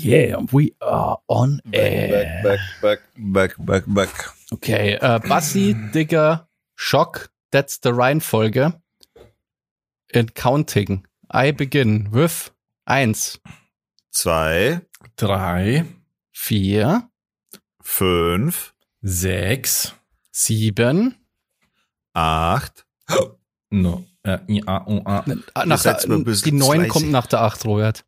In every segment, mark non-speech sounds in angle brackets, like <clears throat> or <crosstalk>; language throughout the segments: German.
Yeah, we are on air. Back, back, back, back, back. Okay, äh, Bassi, Digger, Schock, that's the Reihenfolge. In counting. I begin with eins, zwei, drei, vier, fünf, sechs, sieben, acht. <gasps> No. Äh, ja, oh, ah. Nach der, die neun kommt nach der acht, Robert.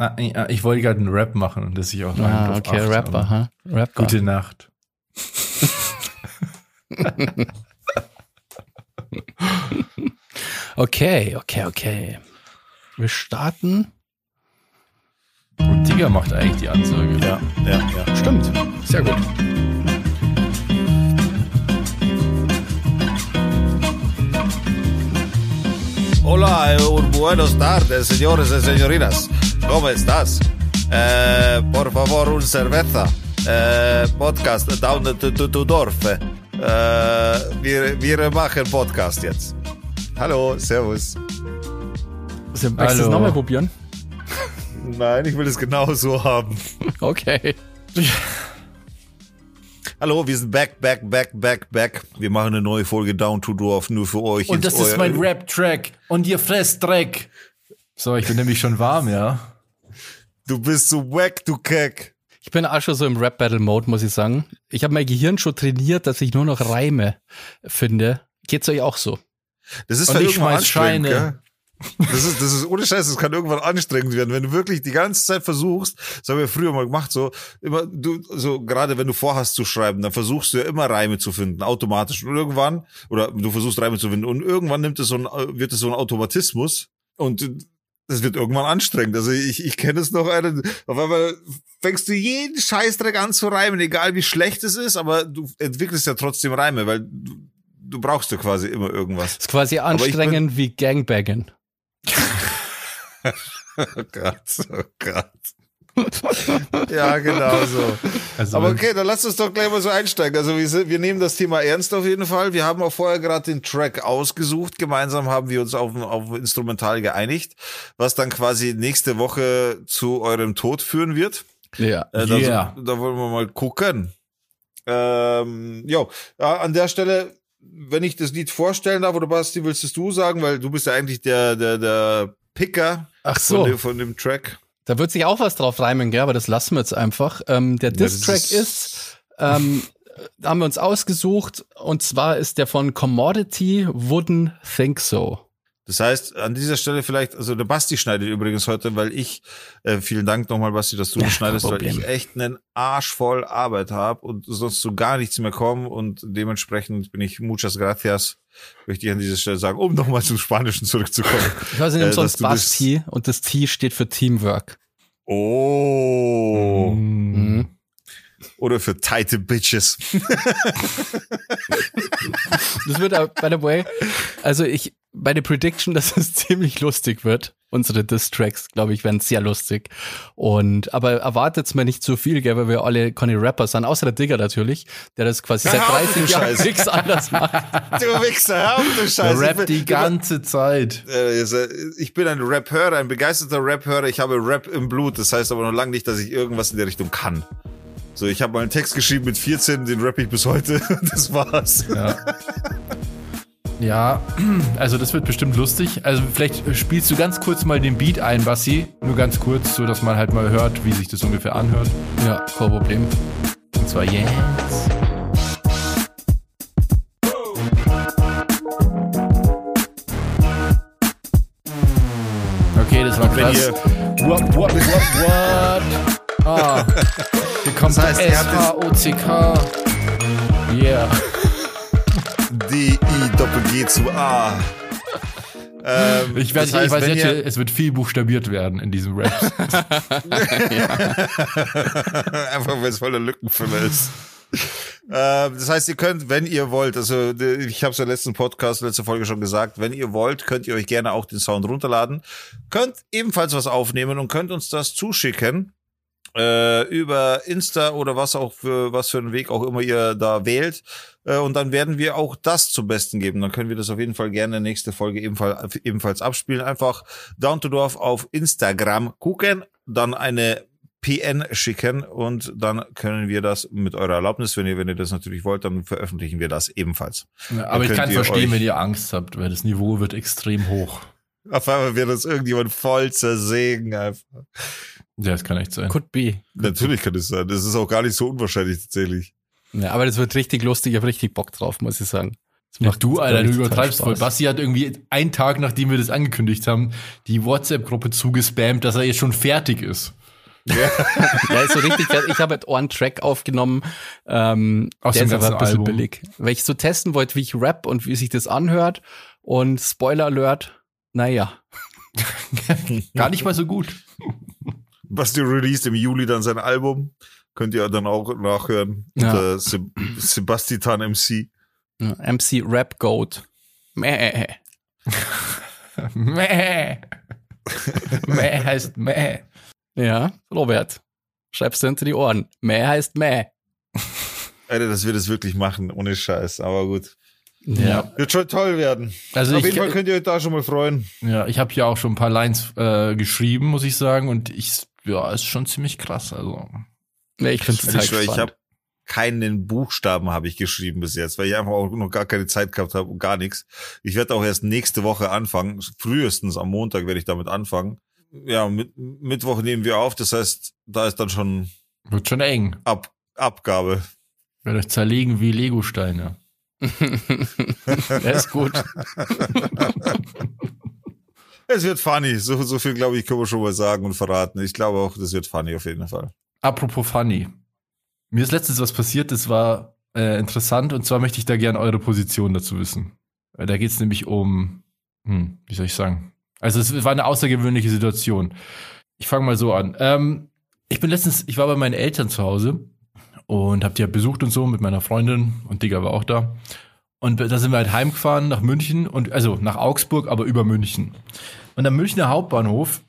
Ah, ich wollte gerade einen Rap machen und dass ich auch Ah, okay, acht, Rapper, ha? Rapper. Gute Nacht. <laughs> okay, okay, okay. Wir starten. Und Digga macht eigentlich die Ansage. Ja, ja, ja. Stimmt. Sehr gut. Hola, buenos tardes, señores y señoritas. ¿Cómo estás? Eh, por favor, un cerveza. Eh, podcast down to, to, to Dorf. Eh, wir, wir machen Podcast jetzt. Hallo, Servus. Möchtest du es nochmal probieren? Nein, ich will es genau so haben. Okay. Hallo, wir sind back, back, back, back, back. Wir machen eine neue Folge Down to Dorf nur für euch. Und das ist mein Rap-Track. Und ihr fresst Dreck. So, ich bin nämlich schon warm, ja. Du bist so wack, du Keck. Ich bin auch schon so im Rap-Battle-Mode, muss ich sagen. Ich habe mein Gehirn schon trainiert, dass ich nur noch Reime finde. Geht's euch auch so? Das ist Und ich schmeiß Scheine. Gell? Das ist, das ist ohne Scheiß, das kann irgendwann anstrengend werden, wenn du wirklich die ganze Zeit versuchst, das haben wir früher mal gemacht, so, immer, du, so, gerade wenn du vorhast zu schreiben, dann versuchst du ja immer Reime zu finden, automatisch. Und irgendwann, oder du versuchst Reime zu finden, und irgendwann nimmt es so ein, wird es so ein Automatismus, und das wird irgendwann anstrengend. Also ich, ich kenne es noch einen, auf einmal fängst du jeden Scheißdreck an zu reimen, egal wie schlecht es ist, aber du entwickelst ja trotzdem Reime, weil du, du brauchst ja quasi immer irgendwas. Das ist quasi anstrengend wie Gangbaggen <laughs> oh Gott, oh Gott. Ja, genau so. Also Aber okay, dann lass uns doch gleich mal so einsteigen. Also wir, wir nehmen das Thema ernst auf jeden Fall. Wir haben auch vorher gerade den Track ausgesucht. Gemeinsam haben wir uns auf, auf Instrumental geeinigt, was dann quasi nächste Woche zu eurem Tod führen wird. Ja. Äh, da, yeah. da wollen wir mal gucken. Ähm, jo, ja, an der Stelle wenn ich das Lied vorstellen darf, oder Basti, willst es du sagen, weil du bist ja eigentlich der, der, der Picker Ach so. von, dem, von dem Track. Da wird sich auch was drauf reimen, gell? aber das lassen wir jetzt einfach. Ähm, der Diss-Track ist, ist ähm, haben wir uns ausgesucht, und zwar ist der von Commodity Wouldn't Think So. Das heißt, an dieser Stelle vielleicht, also der Basti schneidet übrigens heute, weil ich, äh, vielen Dank nochmal, Basti, dass du ja, schneidest, weil ich echt einen Arsch voll Arbeit habe und sonst so gar nichts mehr kommen und dementsprechend bin ich muchas gracias, möchte ich an dieser Stelle sagen, um nochmal zum Spanischen zurückzukommen. <laughs> Ich weiß nicht, äh, sonst Basti und das T steht für Teamwork. Oh. Mhm. Oder für tighte Bitches. das wird, by the way, also ich, bei der Prediction, dass es <laughs> ziemlich lustig wird. Unsere Diss-Tracks, glaube ich, werden sehr lustig. Und, aber erwartet's mir nicht zu viel, gell, weil wir alle keine Rapper sind, außer der Digger natürlich, der das quasi seit <laughs> 30 Jahren nichts anders macht. Du Wichser, hör auf, du Scheiße. Der rappt die ganze Zeit. Äh, ich bin ein Rap-Hörer, ein begeisterter Rap-Hörer. Ich habe Rap im Blut. Das heißt aber noch lange nicht, dass ich irgendwas in der Richtung kann. So, ich habe mal einen Text geschrieben mit 14, den rapp ich bis heute. <laughs> Das war's. Ja. Ja, also das wird bestimmt lustig. Also vielleicht spielst du ganz kurz mal den Beat ein, Bassi. Nur ganz kurz, so dass man halt mal hört, wie sich das ungefähr anhört. Ja, kein Problem. Und zwar jetzt. Okay, das war krass. What, what, what, what? Ah, <laughs> hier kommt das heißt, S-H-O-C-K. Yeah. D-I-Doppel-G zu A. Ähm, ich weiß, das heißt, ich weiß jetzt, ihr, es wird viel buchstabiert werden in diesem Rap. <laughs> <laughs> Einfach weil es voller Lückenfüller ist. ähm, das heißt, ihr könnt, wenn ihr wollt, also ich habe es ja letzten Podcast, letzte Folge schon gesagt, wenn ihr wollt, könnt ihr euch gerne auch den Sound runterladen, könnt ebenfalls was aufnehmen und könnt uns das zuschicken äh, über Insta oder was auch für was für einen Weg auch immer ihr da wählt. Äh, und dann werden wir auch das zum Besten geben. Dann können wir das auf jeden Fall gerne nächste Folge ebenfalls, ebenfalls abspielen. Einfach Down to Dorf auf Instagram gucken, dann eine PN schicken und dann können wir das mit eurer Erlaubnis, wenn ihr, wenn ihr das natürlich wollt, dann veröffentlichen wir das ebenfalls. Ja, aber ich kann verstehen, wenn ihr Angst habt, weil das Niveau wird extrem hoch. Auf einmal wird das irgendjemand voll zersägen einfach. Ja, das kann echt sein. Could be. Natürlich kann es sein. Das ist auch gar nicht so unwahrscheinlich tatsächlich. Ja, aber das wird richtig lustig. Ich habe richtig Bock drauf, muss ich sagen. Ja, du, Alter, du übertreibst voll. Basti hat irgendwie einen Tag, nachdem wir das angekündigt haben, die WhatsApp-Gruppe zugespammt, dass er jetzt schon fertig ist. Ja, <laughs> ja ist so richtig fertig. Ich habe halt einen Track aufgenommen, ähm, Aus der ist aber ein bisschen Album. billig. Weil ich so testen wollte, wie ich rap und wie sich das anhört. Und Spoiler Alert, naja. <laughs> Gar nicht mal so gut. Basti released im Juli dann sein Album. Könnt ihr dann auch nachhören. Ja. Unter Seb Sebastian MC. MC Rap Goat. Mäh. Mäh. Mäh heißt Mäh. Ja, Robert. Schreibst du hinter die Ohren. Mäh heißt Mäh. Alter, dass wir das wirklich machen, ohne Scheiß, aber gut. Ja. Wird schon toll werden. Also Auf ich, jeden Fall könnt ihr euch da schon mal freuen. Ja, ich habe ja auch schon ein paar Lines äh, geschrieben, muss ich sagen. Und ich, ja, ist schon ziemlich krass. Also. Ja, ich finde es halt Ich habe keinen Buchstaben habe ich geschrieben bis jetzt, weil ich einfach auch noch gar keine Zeit gehabt habe und gar nichts. Ich werde auch erst nächste Woche anfangen. Frühestens am Montag werde ich damit anfangen. Ja, mit, Mittwoch nehmen wir auf. Das heißt, da ist dann schon wird schon eng. Ab, Abgabe. Werde euch zerlegen wie Legosteine. <laughs> <laughs> Der ist gut. <laughs> es wird funny. So, so viel, glaube ich, können wir schon mal sagen und verraten. Ich glaube auch, das wird funny auf jeden Fall. Apropos funny. Mir ist letztens was passiert, das war äh, interessant und zwar möchte ich da gerne eure Position dazu wissen. Da geht es nämlich um, hm, wie soll ich sagen? Also es war eine außergewöhnliche Situation. Ich fange mal so an. Ähm, ich bin letztens, ich war bei meinen Eltern zu Hause und hab die halt besucht und so mit meiner Freundin und Digga war auch da. Und da sind wir halt heimgefahren nach München und also nach Augsburg, aber über München. Und am Münchner Hauptbahnhof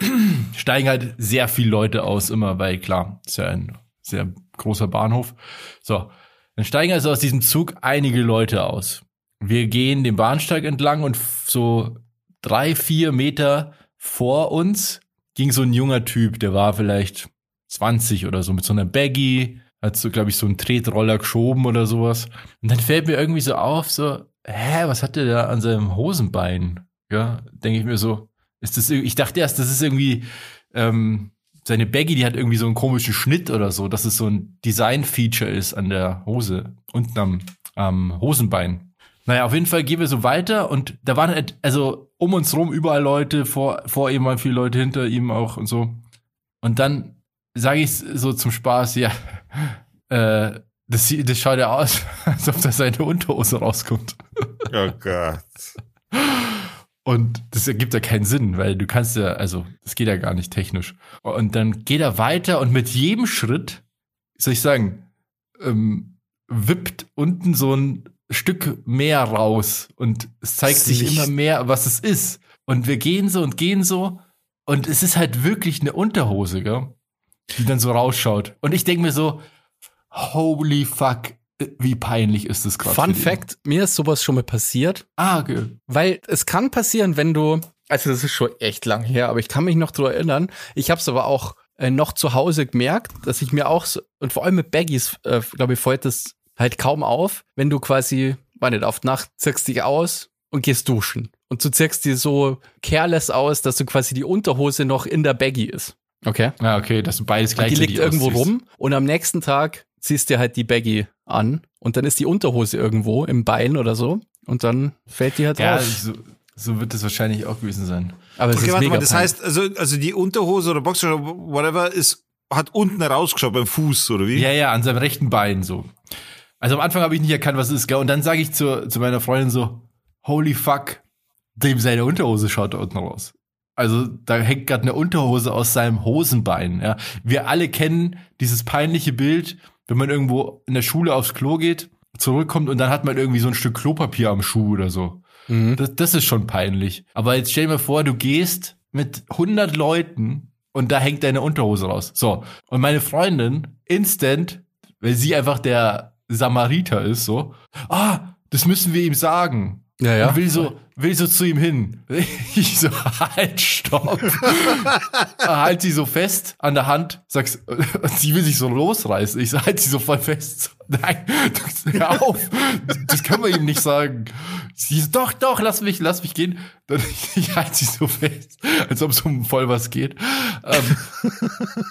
<clears throat> steigen halt sehr viele Leute aus, immer, weil klar, ist ja ein sehr großer Bahnhof. So, dann steigen also aus diesem Zug einige Leute aus. Wir gehen den Bahnsteig entlang und so drei, vier Meter vor uns ging so ein junger Typ, der war vielleicht 20 oder so, mit so einer Baggy, hat so, glaube ich, so einen Tretroller geschoben oder sowas. Und dann fällt mir irgendwie so auf, so, hä, was hat der da an seinem Hosenbein? Ja, denke ich mir so, ist das, ich dachte erst, das ist irgendwie, ähm, seine Baggy, die hat irgendwie so einen komischen Schnitt oder so, dass es so ein Design-Feature ist an der Hose, unten am, am Hosenbein. Naja, auf jeden Fall gehen wir so weiter und da waren halt, also um uns rum überall Leute, vor, vor ihm waren viele Leute, hinter ihm auch und so. Und dann sage ich so zum Spaß, ja, äh, das, das schaut ja aus, <laughs> als ob da seine Unterhose rauskommt. Oh Gott. Und das ergibt ja keinen Sinn, weil du kannst ja, also das geht ja gar nicht technisch. Und dann geht er weiter und mit jedem Schritt, soll ich sagen, ähm, wippt unten so ein Stück mehr raus und es zeigt sich immer mehr, was es ist. Und wir gehen so und gehen so und es ist halt wirklich eine Unterhose, gell? Die dann so rausschaut. Und ich denke mir so, holy fuck, wie peinlich ist das gerade? Fun Fact, mir ist sowas schon mal passiert. Ah, okay. Weil es kann passieren, wenn du, also das ist schon echt lang her, aber ich kann mich noch daran erinnern. Ich habe es aber auch äh, noch zu Hause gemerkt, dass ich mir auch, so, und vor allem mit Baggies, äh, glaube ich, fällt das halt kaum auf, wenn du quasi, war nicht, auf Nacht zirkst dich aus und gehst duschen. Und du zirkst dir so careless aus, dass du quasi die Unterhose noch in der Baggy ist. Okay. Ja, ah, okay, dass du beides gleichzeitig Die liegt irgendwo rum und am nächsten Tag ziehst dir halt die Baggy an und dann ist die Unterhose irgendwo im Bein oder so und dann fällt die halt ja, raus. So, so wird es wahrscheinlich auch gewesen sein. Aber es okay, ist warte mega mal, das peinlich. heißt, also, also die Unterhose oder Boxer oder whatever ist, hat unten rausgeschaut beim Fuß oder wie? Ja, ja, an seinem rechten Bein so. Also am Anfang habe ich nicht erkannt, was es ist, gell? Und dann sage ich zu, zu meiner Freundin so, holy fuck, dem seine Unterhose schaut da unten raus. Also da hängt gerade eine Unterhose aus seinem Hosenbein. Ja. Wir alle kennen dieses peinliche Bild, wenn man irgendwo in der Schule aufs Klo geht, zurückkommt und dann hat man irgendwie so ein Stück Klopapier am Schuh oder so. Mhm. Das, das ist schon peinlich. Aber jetzt stell dir mal vor, du gehst mit 100 Leuten und da hängt deine Unterhose raus. So. Und meine Freundin, instant, weil sie einfach der Samariter ist, so, ah, das müssen wir ihm sagen. Ja, ja. Und will so, will so zu ihm hin. <laughs> Ich so, halt, stopp. halt sie so fest an der Hand, sagst, <laughs> sie will sich so losreißen. Ich so, halt sie so voll fest. <laughs> Nein, hör auf. Das können wir ihm nicht sagen. Sie so, doch, doch, lass mich, lass mich gehen. Dann, ich halte sie so fest, als ob es um voll was geht. Ähm,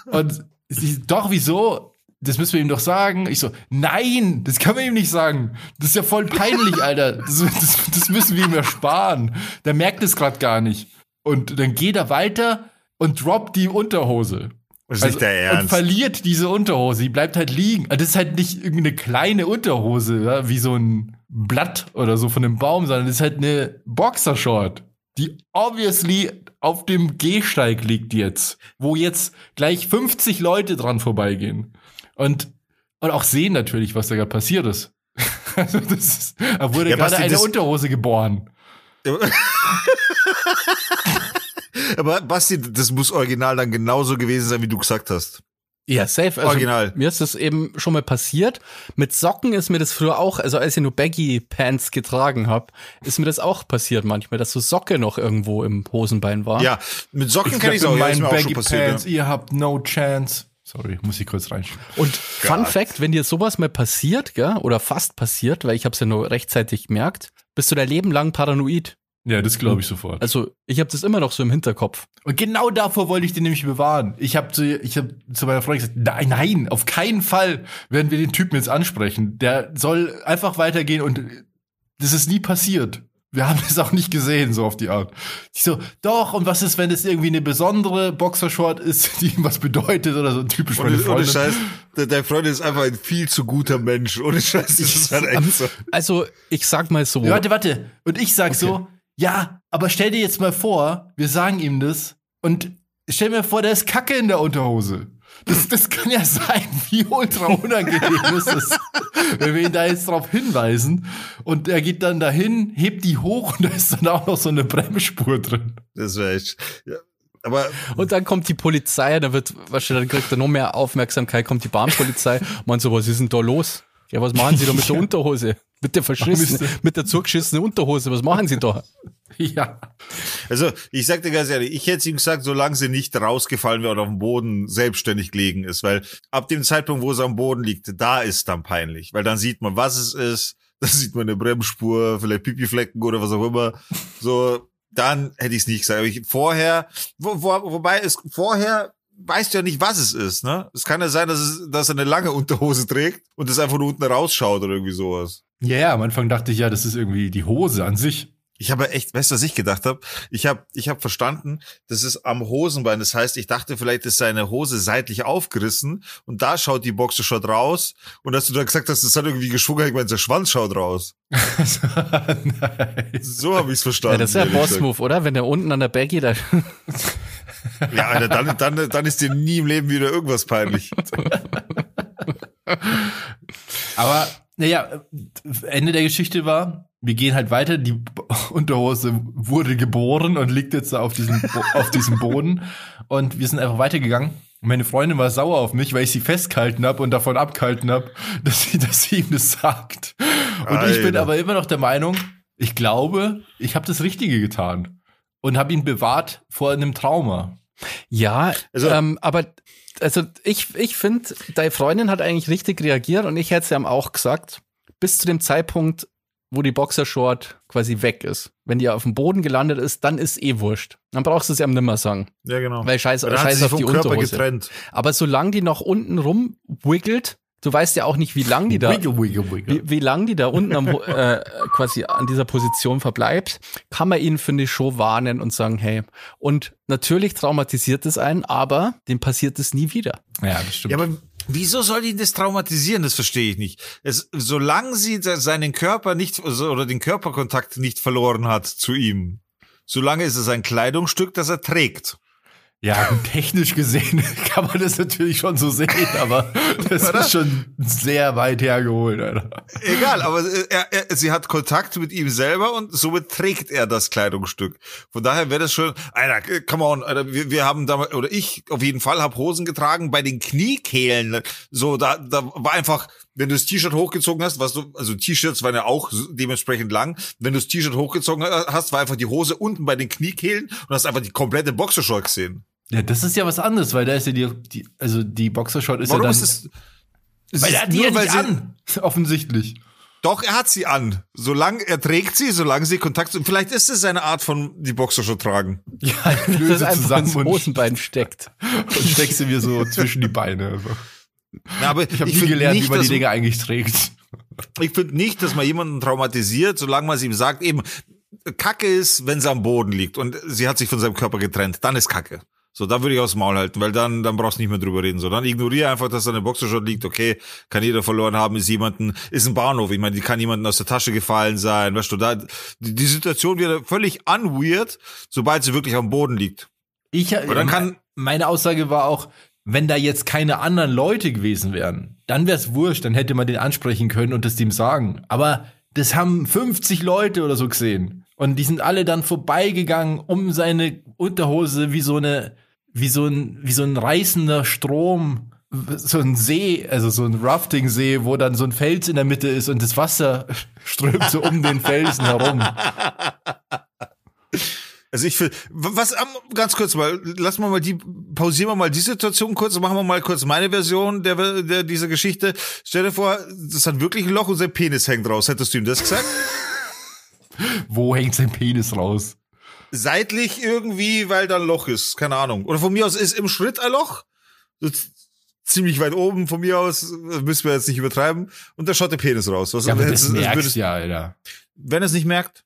und sie, doch, wieso? Das müssen wir ihm doch sagen. Ich so, nein, das können wir ihm nicht sagen. Das ist ja voll peinlich, <laughs> Alter. Das, das, das müssen wir ihm ersparen. Der merkt es gerade gar nicht. Und dann geht er weiter und droppt die Unterhose. Das ist also, nicht der Ernst. Und verliert diese Unterhose. Die bleibt halt liegen. Also das ist halt nicht irgendeine kleine Unterhose, ja, wie so ein Blatt oder so von einem Baum, sondern das ist halt eine Boxershort, die obviously auf dem Gehsteig liegt jetzt, wo jetzt gleich 50 Leute dran vorbeigehen. Und, und auch sehen natürlich, was da gerade passiert ist. <laughs> also das ist, da wurde ja, gerade eine Unterhose geboren. <laughs> Aber Basti, das muss original dann genauso gewesen sein, wie du gesagt hast. Ja, safe. Also Original. Mir ist das eben schon mal passiert. Mit Socken ist mir das früher auch, also als ich nur Baggy Pants getragen habe, ist mir das auch passiert manchmal, dass so Socke noch irgendwo im Hosenbein war. Ja, mit Socken kann ich auch. Mein Baggy Pants, ja. ihr habt no chance. Sorry, muss ich kurz reinschieben. Und Fun Fact, wenn dir sowas mal passiert, gell, oder fast passiert, weil ich habe es ja nur rechtzeitig gemerkt, bist du dein Leben lang paranoid. Ja, das glaube ich sofort. Also, ich habe das immer noch so im Hinterkopf. Und genau davor wollte ich den nämlich bewahren. Ich habe zu, ich hab zu meiner Freundin gesagt, nein, nein, auf keinen Fall werden wir den Typen jetzt ansprechen. Der soll einfach weitergehen und das ist nie passiert wir haben es auch nicht gesehen, so auf die Art. Ich so, doch, und was ist, wenn es irgendwie eine besondere Boxershort ist, <laughs> die ihm was bedeutet oder so typisch meine Freundin. Ohne Scheiß, dein Freund ist einfach ein viel zu guter Mensch. Ohne Scheiß, das ist halt echt so. Also, ich sag mal so. Ja, warte, warte. Und ich sag okay. so, ja, aber stell dir jetzt mal vor, wir sagen ihm das und stell mir vor, der ist Kacke in der Unterhose. Das, das kann ja sein, wie ultra unangenehm <laughs> ist das, wenn wir ihn da jetzt drauf hinweisen. Und er geht dann dahin, hebt die hoch und da ist dann auch noch so eine Bremsspur drin. Das wäre echt. Ja. Aber und dann kommt die Polizei, dann wird, wahrscheinlich dann kriegt er noch mehr Aufmerksamkeit, kommt die Bahnpolizei, meint so, was ist denn da los? Ja, was machen Sie da mit der <laughs> Unterhose? Mit der verschissenen, mit der zugeschissenen Unterhose, was machen Sie da? <laughs> Ja. Also, ich sag dir ganz ehrlich, ich hätte ihm gesagt, solange sie nicht rausgefallen wäre und auf dem Boden selbstständig liegen ist, weil ab dem Zeitpunkt, wo sie am Boden liegt, da ist dann peinlich, weil dann sieht man, was es ist, <laughs> da sieht man eine Bremsspur, vielleicht Pipiflecken oder was auch immer. So, dann hätte ich es nicht gesagt. Aber ich, vorher, wo, wo, wobei es vorher weißt du ja nicht, was es ist, ne? Es kann ja sein, dass, es, dass er eine lange Unterhose trägt und es einfach nur unten rausschaut oder irgendwie sowas. Ja, yeah, am Anfang dachte ich ja, das ist irgendwie die Hose an sich. Ich habe echt, weißt du, was ich gedacht habe? Ich habe ich hab verstanden, das ist am Hosenbein. Das heißt, ich dachte, vielleicht ist seine Hose seitlich aufgerissen und da schaut die Boxershot raus. Und dass du da gesagt hast, das hat irgendwie geschwungen, ich meine, der Schwanz schaut raus. <laughs> so habe ich es verstanden. Ja, das ist ja Boss-Move, oder? Wenn der unten an der Baggy da... <laughs> ja, Alter, dann, dann, dann ist dir nie im Leben wieder irgendwas peinlich. Aber, naja, Ende der Geschichte war, wir gehen halt weiter. Die Unterhose wurde geboren und liegt jetzt auf diesem, <laughs> auf diesem Boden. Und wir sind einfach weitergegangen. Meine Freundin war sauer auf mich, weil ich sie festgehalten habe und davon abgehalten habe, <laughs> dass sie, dass sie ihm das sagt. Und Alter. ich bin aber immer noch der Meinung, ich glaube, ich habe das Richtige getan und habe ihn bewahrt vor einem Trauma. Ja, also, ähm, aber also ich, ich finde, deine Freundin hat eigentlich richtig reagiert und ich hätte es ja auch gesagt, bis zu dem Zeitpunkt, wo die Boxershort quasi weg ist. Wenn die auf dem Boden gelandet ist, dann ist eh wurscht. Dann brauchst du es ja nimmer sagen. Ja, genau. Weil scheiß, scheiß auf die Körper Unterhose. Getrennt. Aber solange die noch unten rum wiggelt, du weißt ja auch nicht, wie lang die da, wiggle, wiggle, wiggle. Wie, wie lang die da unten am, <laughs> äh, quasi an dieser Position verbleibt, kann man ihn, finde ich, schon warnen und sagen, hey, und natürlich traumatisiert es einen, aber dem passiert es nie wieder. Ja, das stimmt. Ja, aber Wieso soll ihn das traumatisieren? Das verstehe ich nicht. Es, solange sie seinen Körper nicht oder den Körperkontakt nicht verloren hat zu ihm, solange ist es ein Kleidungsstück, das er trägt. Ja, technisch gesehen <laughs> kann man das natürlich schon so sehen, aber das ist schon sehr weit hergeholt, Alter. Egal, aber er, er, sie hat Kontakt mit ihm selber und somit trägt er das Kleidungsstück. Von daher wäre das schon, Alter, come on, Alter, wir, wir haben damals, oder ich auf jeden Fall habe Hosen getragen bei den Kniekehlen. So, da, da war einfach, wenn du das T-Shirt hochgezogen hast, was du, also T-Shirts waren ja auch dementsprechend lang. Wenn du das T-Shirt hochgezogen hast, war einfach die Hose unten bei den Kniekehlen und hast einfach die komplette Boxershort gesehen. Ja, das ist ja was anderes, weil da ist ja die, die also die Boxershort ist Warum ja dann. Ist es, weil er hat die ja nicht an, <laughs> offensichtlich. Doch, er hat sie an. Solange er trägt sie, solange sie Kontakt sind. Vielleicht ist es seine Art von die Boxershort tragen. Ja, <laughs> löse das zusammen ins Hosenbein steckt. <laughs> Und steckst sie mir so zwischen die Beine. Also. Na, aber ich habe nie gelernt, nicht, wie man die Dinge eigentlich trägt. Ich finde nicht, dass man jemanden traumatisiert, solange man es ihm sagt, eben, Kacke ist, wenn sie am Boden liegt und sie hat sich von seinem Körper getrennt, dann ist Kacke. So, da würde ich aus dem Maul halten, weil dann, dann brauchst du nicht mehr drüber reden. So, dann ignoriere einfach, dass da eine Boxershot liegt. Okay, kann jeder verloren haben, ist jemanden, ist ein Bahnhof. Ich meine, die kann jemanden aus der Tasche gefallen sein. Weißt du, da, die, die Situation wird völlig unweird, sobald sie wirklich am Boden liegt. Ich, dann kann, meine Aussage war auch, wenn da jetzt keine anderen Leute gewesen wären, dann wär's wurscht, dann hätte man den ansprechen können und das dem sagen. Aber das haben 50 Leute oder so gesehen. Und die sind alle dann vorbeigegangen um seine Unterhose wie so eine, wie so ein, wie so ein reißender Strom, so ein See, also so ein Rafting-See, wo dann so ein Fels in der Mitte ist und das Wasser <laughs> strömt so um den Felsen herum. <laughs> Also ich will, was, ganz kurz mal, lassen wir mal die, pausieren wir mal die Situation kurz, machen wir mal kurz meine Version der, der dieser Geschichte. Stell dir vor, das hat wirklich ein Loch und sein Penis hängt raus. Hättest du ihm das gesagt? <laughs> Wo hängt sein Penis raus? seitlich irgendwie, weil da ein Loch ist. Keine Ahnung. Oder von mir aus ist im Schritt ein Loch. So ziemlich weit oben von mir aus, müssen wir jetzt nicht übertreiben. Und da schaut der Penis raus. Was, ja, aber das merkst ja, Alter. Wenn er es nicht merkt,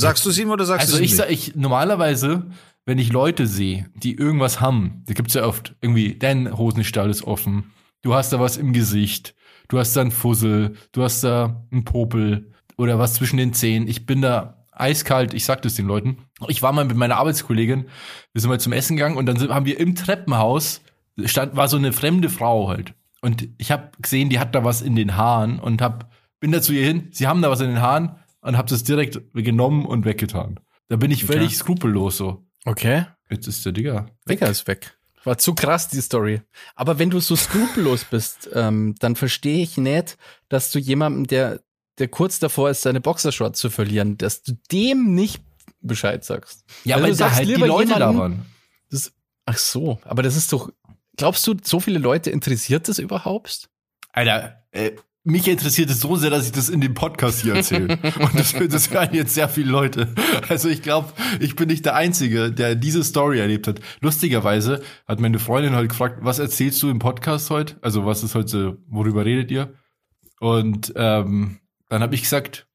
sagst du es ihm oder sagst also du es ihm Also ich, ich, normalerweise, wenn ich Leute sehe, die irgendwas haben, da gibt's ja oft irgendwie, dein Hosenstall ist offen, du hast da was im Gesicht, du hast da einen Fussel, du hast da einen Popel oder was zwischen den Zähnen. Ich bin da eiskalt, ich sag das den Leuten. Ich war mal mit meiner Arbeitskollegin, wir sind mal zum Essen gegangen und dann haben wir im Treppenhaus, stand, war so eine fremde Frau halt. Und ich habe gesehen, die hat da was in den Haaren und hab, bin da zu ihr hin, sie haben da was in den Haaren und hab das direkt genommen und weggetan. Da bin ich völlig okay. skrupellos so. Okay. Jetzt ist der Digger. Weg. Digger ist weg. War zu krass, die Story. Aber wenn du so skrupellos bist, <laughs> ähm, dann verstehe ich nicht, dass du jemandem, der der kurz davor ist, seine Boxershorts zu verlieren, dass du dem nicht Bescheid sagst. Ja, also weil da halt die Leute da waren. Das, ach so, aber das ist doch, glaubst du, so viele Leute interessiert das überhaupt? Alter, äh, mich interessiert es so sehr, dass ich das in dem Podcast hier erzähle. <laughs> Und das, das hören jetzt sehr viele Leute. Also ich glaube, ich bin nicht der Einzige, der diese Story erlebt hat. Lustigerweise hat meine Freundin heute gefragt, was erzählst du im Podcast heute? Also was ist heute, worüber redet ihr? Und ähm, dann habe ich gesagt,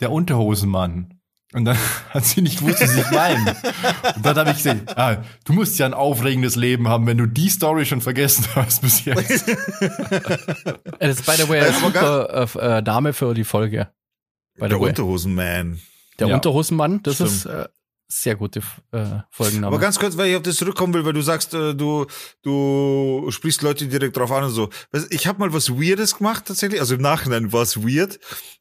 der Unterhosenmann. Und dann <laughs> hat sie nicht gewusst, was ich meine. Und dann habe ich gesagt, ah, du musst ja ein aufregendes Leben haben, wenn du die Story schon vergessen <laughs> hast bis jetzt. das ist, by the way, ein super äh, Name für die Folge. der Unterhosenman. Der ja. Unterhosenmann, das Stimmt. ist äh, sehr gute äh, Folgenname. Aber ganz kurz, weil ich auf das zurückkommen will, weil du sagst, äh, du du sprichst Leute direkt drauf an und so. Ich habe mal was Weirdes gemacht tatsächlich, also im Nachhinein war es weird.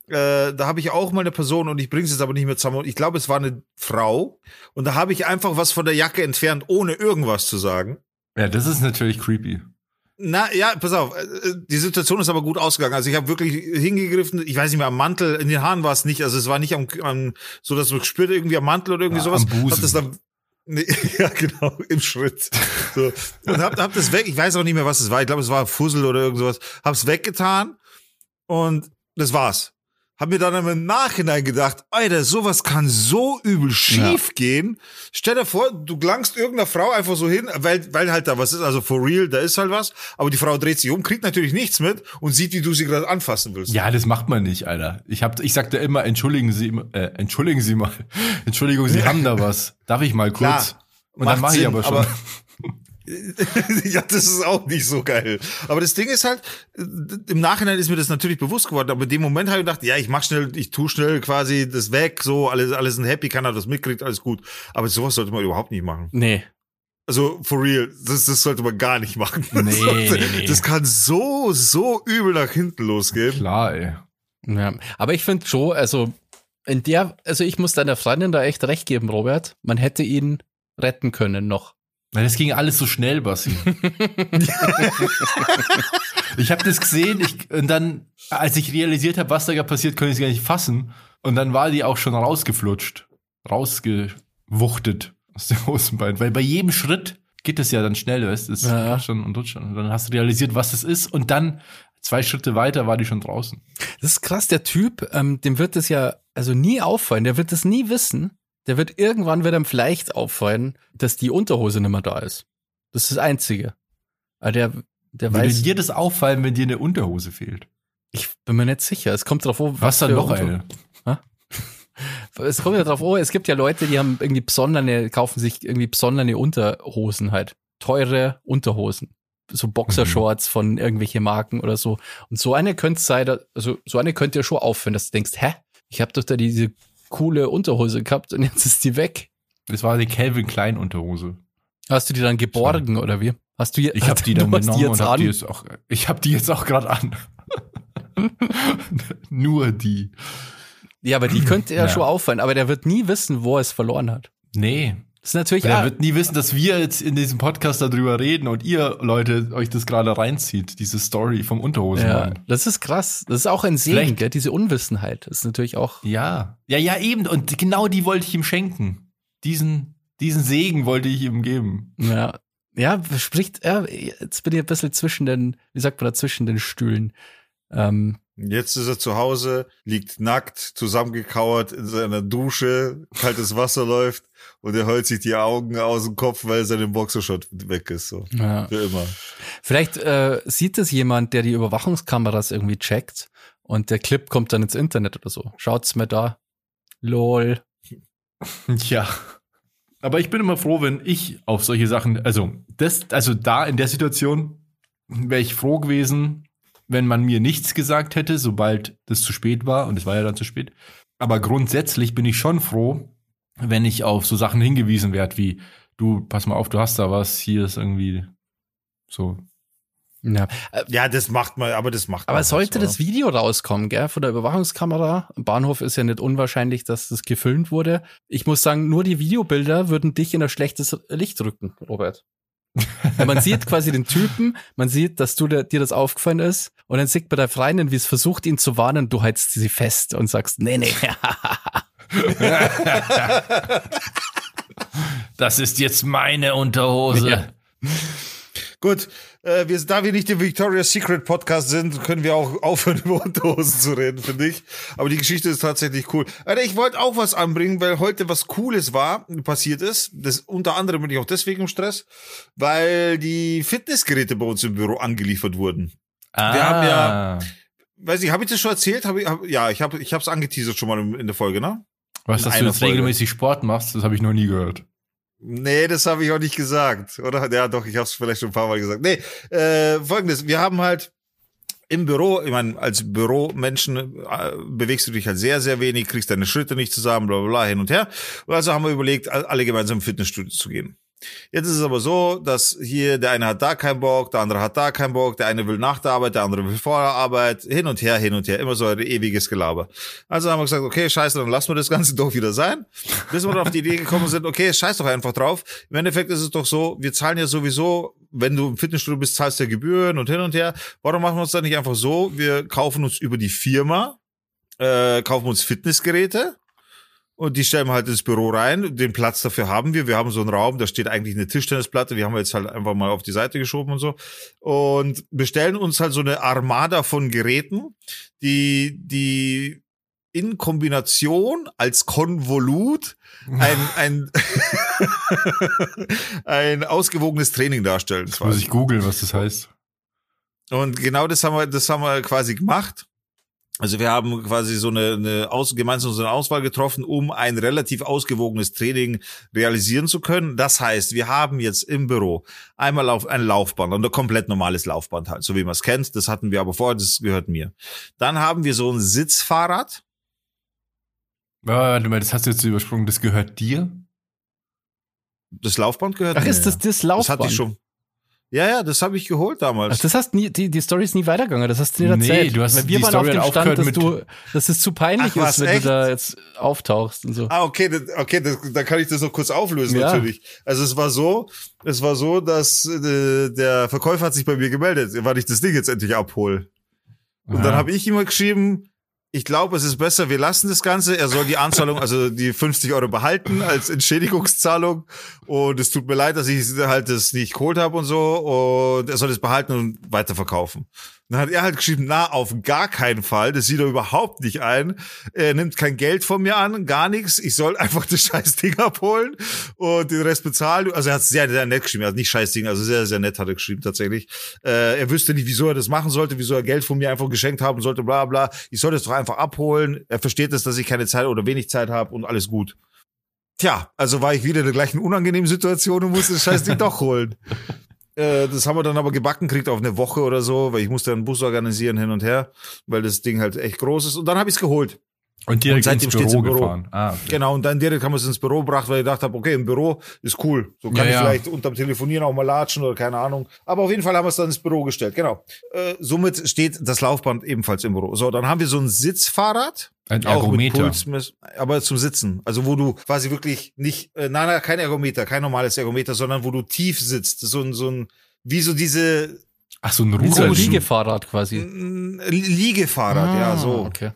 Äh, da habe ich auch mal eine Person und ich bringe es jetzt aber nicht mehr zusammen. Ich glaube, es war eine Frau und da habe ich einfach was von der Jacke entfernt, ohne irgendwas zu sagen. Ja, das ist natürlich creepy. Na ja, pass auf, äh, die Situation ist aber gut ausgegangen. Also ich habe wirklich hingegriffen, ich weiß nicht mehr, am Mantel, in den Haaren war es nicht, also es war nicht am, am so, dass man spürt irgendwie am Mantel oder irgendwie ja, sowas. Am Busen. Hab das dann, <laughs> nee, ja genau, im Schritt. So. Und hab, hab das weg, ich weiß auch nicht mehr, was es war, ich glaube, es war Fussel oder irgend sowas. Hab's weggetan und das war's habe mir dann im Nachhinein gedacht, Alter, sowas kann so übel schief ja. gehen. Stell dir vor, du gelangst irgendeiner Frau einfach so hin, weil, weil halt da was ist, also for real, da ist halt was, aber die Frau dreht sich um, kriegt natürlich nichts mit und sieht, wie du sie gerade anfassen willst. Ja, das macht man nicht, Alter. Ich hab, ich sagte immer, entschuldigen Sie, äh, entschuldigen Sie mal, <laughs> Entschuldigung, Sie haben da was. Darf ich mal kurz? Klar, und dann mache ich aber schon. Aber <laughs> <laughs> ja, das ist auch nicht so geil. Aber das Ding ist halt, im Nachhinein ist mir das natürlich bewusst geworden, aber in dem Moment habe ich gedacht, ja, ich mach schnell, ich tu schnell quasi das weg, so, alles, alles ein Happy, keiner das mitkriegt, alles gut. Aber sowas sollte man überhaupt nicht machen. Nee. Also, for real, das, das sollte man gar nicht machen. Nee, <laughs> das, sollte, nee, das kann so, so übel nach hinten losgehen. Klar, ey. Ja, aber ich finde schon, also, in der, also ich muss deiner Freundin da echt recht geben, Robert. Man hätte ihn retten können noch. Weil das ging alles so schnell, Bassi. <laughs> Ich habe das gesehen ich, und dann, als ich realisiert habe, was da gerade passiert, konnte ich es gar nicht fassen. Und dann war die auch schon rausgeflutscht, rausgewuchtet aus dem Hosenbein. Weil bei jedem Schritt geht es ja dann schnell, weißt du, es ja. schon und rutscht schon. Und dann hast du realisiert, was es ist. Und dann zwei Schritte weiter war die schon draußen. Das ist krass, der Typ, ähm, dem wird es ja also nie auffallen, der wird es nie wissen. Der wird irgendwann wird ihm vielleicht auffallen, dass die Unterhose nicht mehr da ist. Das ist das Einzige. Aber der, der Würde weiß. dir das auffallen, wenn dir eine Unterhose fehlt? Ich bin mir nicht sicher. Es kommt drauf an, was, was dann noch eine. Es kommt ja drauf an, es gibt ja Leute, die haben irgendwie besondere, kaufen sich irgendwie besondere Unterhosen halt. Teure Unterhosen. So Boxershorts mhm. von irgendwelche Marken oder so. Und so eine könnte sein, also so eine könnte ja schon auffallen, dass du denkst, hä? Ich habe doch da diese coole Unterhose gehabt und jetzt ist die weg. Das war die Calvin Klein Unterhose. Hast du die dann geborgen oder wie? Hast du Ich habe <laughs> die dann genommen die und hab die jetzt auch ich habe die jetzt auch gerade an. <laughs> Nur die. Ja, aber die könnte ja, ja, schon auffallen, aber der wird nie wissen, wo er es verloren hat. Nee. Das ist natürlich Er wird nie wissen, dass wir jetzt in diesem Podcast darüber reden und ihr Leute euch das gerade reinzieht, diese Story vom Unterhosenmann. Ja, das ist krass. Das ist auch ein Segen, gell? diese Unwissenheit. Das ist natürlich auch. Ja. Ja, ja, eben. Und genau die wollte ich ihm schenken. Diesen, diesen Segen wollte ich ihm geben. Ja. Ja, spricht, ja, jetzt bin ich ein bisschen zwischen den, wie sagt man da, zwischen den Stühlen. Ähm, Jetzt ist er zu Hause, liegt nackt, zusammengekauert in seiner Dusche, kaltes Wasser läuft und er heult sich die Augen aus dem Kopf, weil sein Boxershot weg ist. So. Ja. Für immer. Vielleicht äh, sieht es jemand, der die Überwachungskameras irgendwie checkt und der Clip kommt dann ins Internet oder so. Schaut's mir da. Lol. <laughs> Ja. Aber ich bin immer froh, wenn ich auf solche Sachen, also das, also da in der Situation wäre ich froh gewesen, wenn man mir nichts gesagt hätte, sobald das zu spät war, und es war ja dann zu spät. Aber grundsätzlich bin ich schon froh, wenn ich auf so Sachen hingewiesen werde, wie du, pass mal auf, du hast da was, hier ist irgendwie so. Ja, äh, ja das macht man, aber das macht Aber sollte das Video rauskommen, gell, von der Überwachungskamera, Bahnhof ist ja nicht unwahrscheinlich, dass das gefilmt wurde. Ich muss sagen, nur die Videobilder würden dich in ein schlechtes Licht rücken, Robert man sieht quasi den Typen, man sieht, dass du dir das aufgefallen ist und dann sieht man der Freundin, wie es versucht, ihn zu warnen, du hältst sie fest und sagst, nee, nee. das ist jetzt meine Unterhose. Ja. Gut, äh, wir, da wir nicht der Victoria's Secret Podcast sind, können wir auch aufhören, <laughs> über Unterhosen zu reden, finde ich. Aber die Geschichte ist tatsächlich cool. Alter, ich wollte auch was anbringen, weil heute was Cooles war, passiert ist. Das, unter anderem bin ich auch deswegen im Stress, weil die Fitnessgeräte bei uns im Büro angeliefert wurden. Ah. Wir haben ja, weiß ich, habe ich das schon erzählt? Hab ich, hab, ja, ich habe ich es angeteasert schon mal in, in der Folge, ne? Was, dass du jetzt Folge. regelmäßig Sport machst, das habe ich noch nie gehört. Nee, das habe ich auch nicht gesagt, oder? Ja, doch, ich habe es vielleicht schon ein paar Mal gesagt. Nee, äh, folgendes, wir haben halt im Büro, ich meine, als Büromenschen äh, bewegst du dich halt sehr, sehr wenig, kriegst deine Schritte nicht zusammen, bla bla bla, hin und her. Und also haben wir überlegt, alle gemeinsam im Fitnessstudio zu gehen. Jetzt ist es aber so, dass hier der eine hat da keinen Bock, der andere hat da keinen Bock, der eine will nach der Arbeit, der andere will vor der Arbeit, hin und her, hin und her, immer so ein ewiges Gelaber. Also haben wir gesagt, okay, scheiße, dann lassen wir das Ganze <laughs> doch wieder sein. Bis wir auf die Idee gekommen sind, okay, scheiß doch einfach drauf. Im Endeffekt ist es doch so, wir zahlen ja sowieso, wenn du im Fitnessstudio bist, zahlst du ja Gebühren und hin und her. Warum machen wir uns dann nicht einfach so, wir kaufen uns über die Firma, äh, kaufen uns Fitnessgeräte, und die stellen wir halt ins Büro rein. Den Platz dafür haben wir. Wir haben so einen Raum, da steht eigentlich eine Tischtennisplatte. Die haben wir jetzt halt einfach mal auf die Seite geschoben und so. Und bestellen uns halt so eine Armada von Geräten, die, die in Kombination als Konvolut ein, <laughs> ein, <laughs> ein ausgewogenes Training darstellen. Das muss ich googeln, was das heißt. Und genau das haben wir, das haben wir quasi gemacht. Also wir haben quasi so eine, eine Aus, gemeinsam so eine Auswahl getroffen, um ein relativ ausgewogenes Training realisieren zu können. Das heißt, wir haben jetzt im Büro einmal auf ein Laufband und ein komplett normales Laufband halt, so wie man es kennt. Das hatten wir aber vorher, das gehört mir. Dann haben wir so ein Sitzfahrrad. Warte mal, das hast du jetzt übersprungen, das gehört dir? Das Laufband gehört Ach, mir. Ach, ist das das Laufband? Das hatte ich schon. Ja, ja, das habe ich geholt damals. Ach, das hast nie, die, die Story ist nie weitergegangen, das hast du nicht erzählt. Nee, du hast Weil wir die waren Story auf dem Stand, dass du, dass es zu peinlich Ach, ist, wenn echt? du da jetzt auftauchst und so. Ah, okay, das, okay, das, da kann ich das noch kurz auflösen, Ja. natürlich. Also es war so, es war so, dass äh, der Verkäufer hat sich bei mir gemeldet, weil ich das Ding jetzt endlich abhole. Und dann Aha. habe ich ihm geschrieben, ich glaube, es ist besser, wir lassen das Ganze. Er soll die Anzahlung, also die 50 Euro behalten als Entschädigungszahlung. Und es tut mir leid, dass ich halt das nicht geholt habe und so. Und er soll es behalten und weiterverkaufen. Dann hat er halt geschrieben, na, auf gar keinen Fall. Das sieht er überhaupt nicht ein. Er nimmt kein Geld von mir an, gar nichts. Ich soll <laughs> einfach das scheiß Ding abholen und den Rest bezahlen. Also er hat sehr, sehr nett geschrieben. Er hat nicht scheiß Ding, also sehr, sehr nett hat er geschrieben tatsächlich. Äh, er wüsste nicht, wieso er das machen sollte, wieso er Geld von mir einfach geschenkt haben sollte, bla bla. Ich soll das doch einfach abholen. Er versteht es, dass ich keine Zeit oder wenig Zeit habe und alles gut. Tja, also war ich wieder in der gleichen unangenehmen Situation und musste das scheiß Ding <laughs> doch holen. Äh, Das haben wir dann aber gebacken kriegt auf eine Woche oder so, weil ich musste einen Bus organisieren hin und her, weil das Ding halt echt groß ist. Und dann habe ich es geholt. Und direkt Und ins Büro, im Büro. gefahren. Ah, okay. Genau, und dann direkt haben wir es ins Büro gebracht, weil ich gedacht habe, okay, im Büro ist cool. So kann Ja, ich ja. vielleicht unterm Telefonieren auch mal latschen oder keine Ahnung. Aber auf jeden Fall haben wir es dann ins Büro gestellt. Genau. Äh, somit steht das Laufband ebenfalls im Büro. So, dann haben wir so ein Sitzfahrrad. Ein Auch mit Ergometer. Pulsmess, aber zum Sitzen. Also wo du quasi wirklich nicht, äh, nein, nein, kein Ergometer, kein normales Ergometer, sondern wo du tief sitzt. So ein, so ein, wie so diese Ach, so ein Wie so ein Ruder. Liegefahrrad quasi. Liegefahrrad, ja, Ah, so. Okay.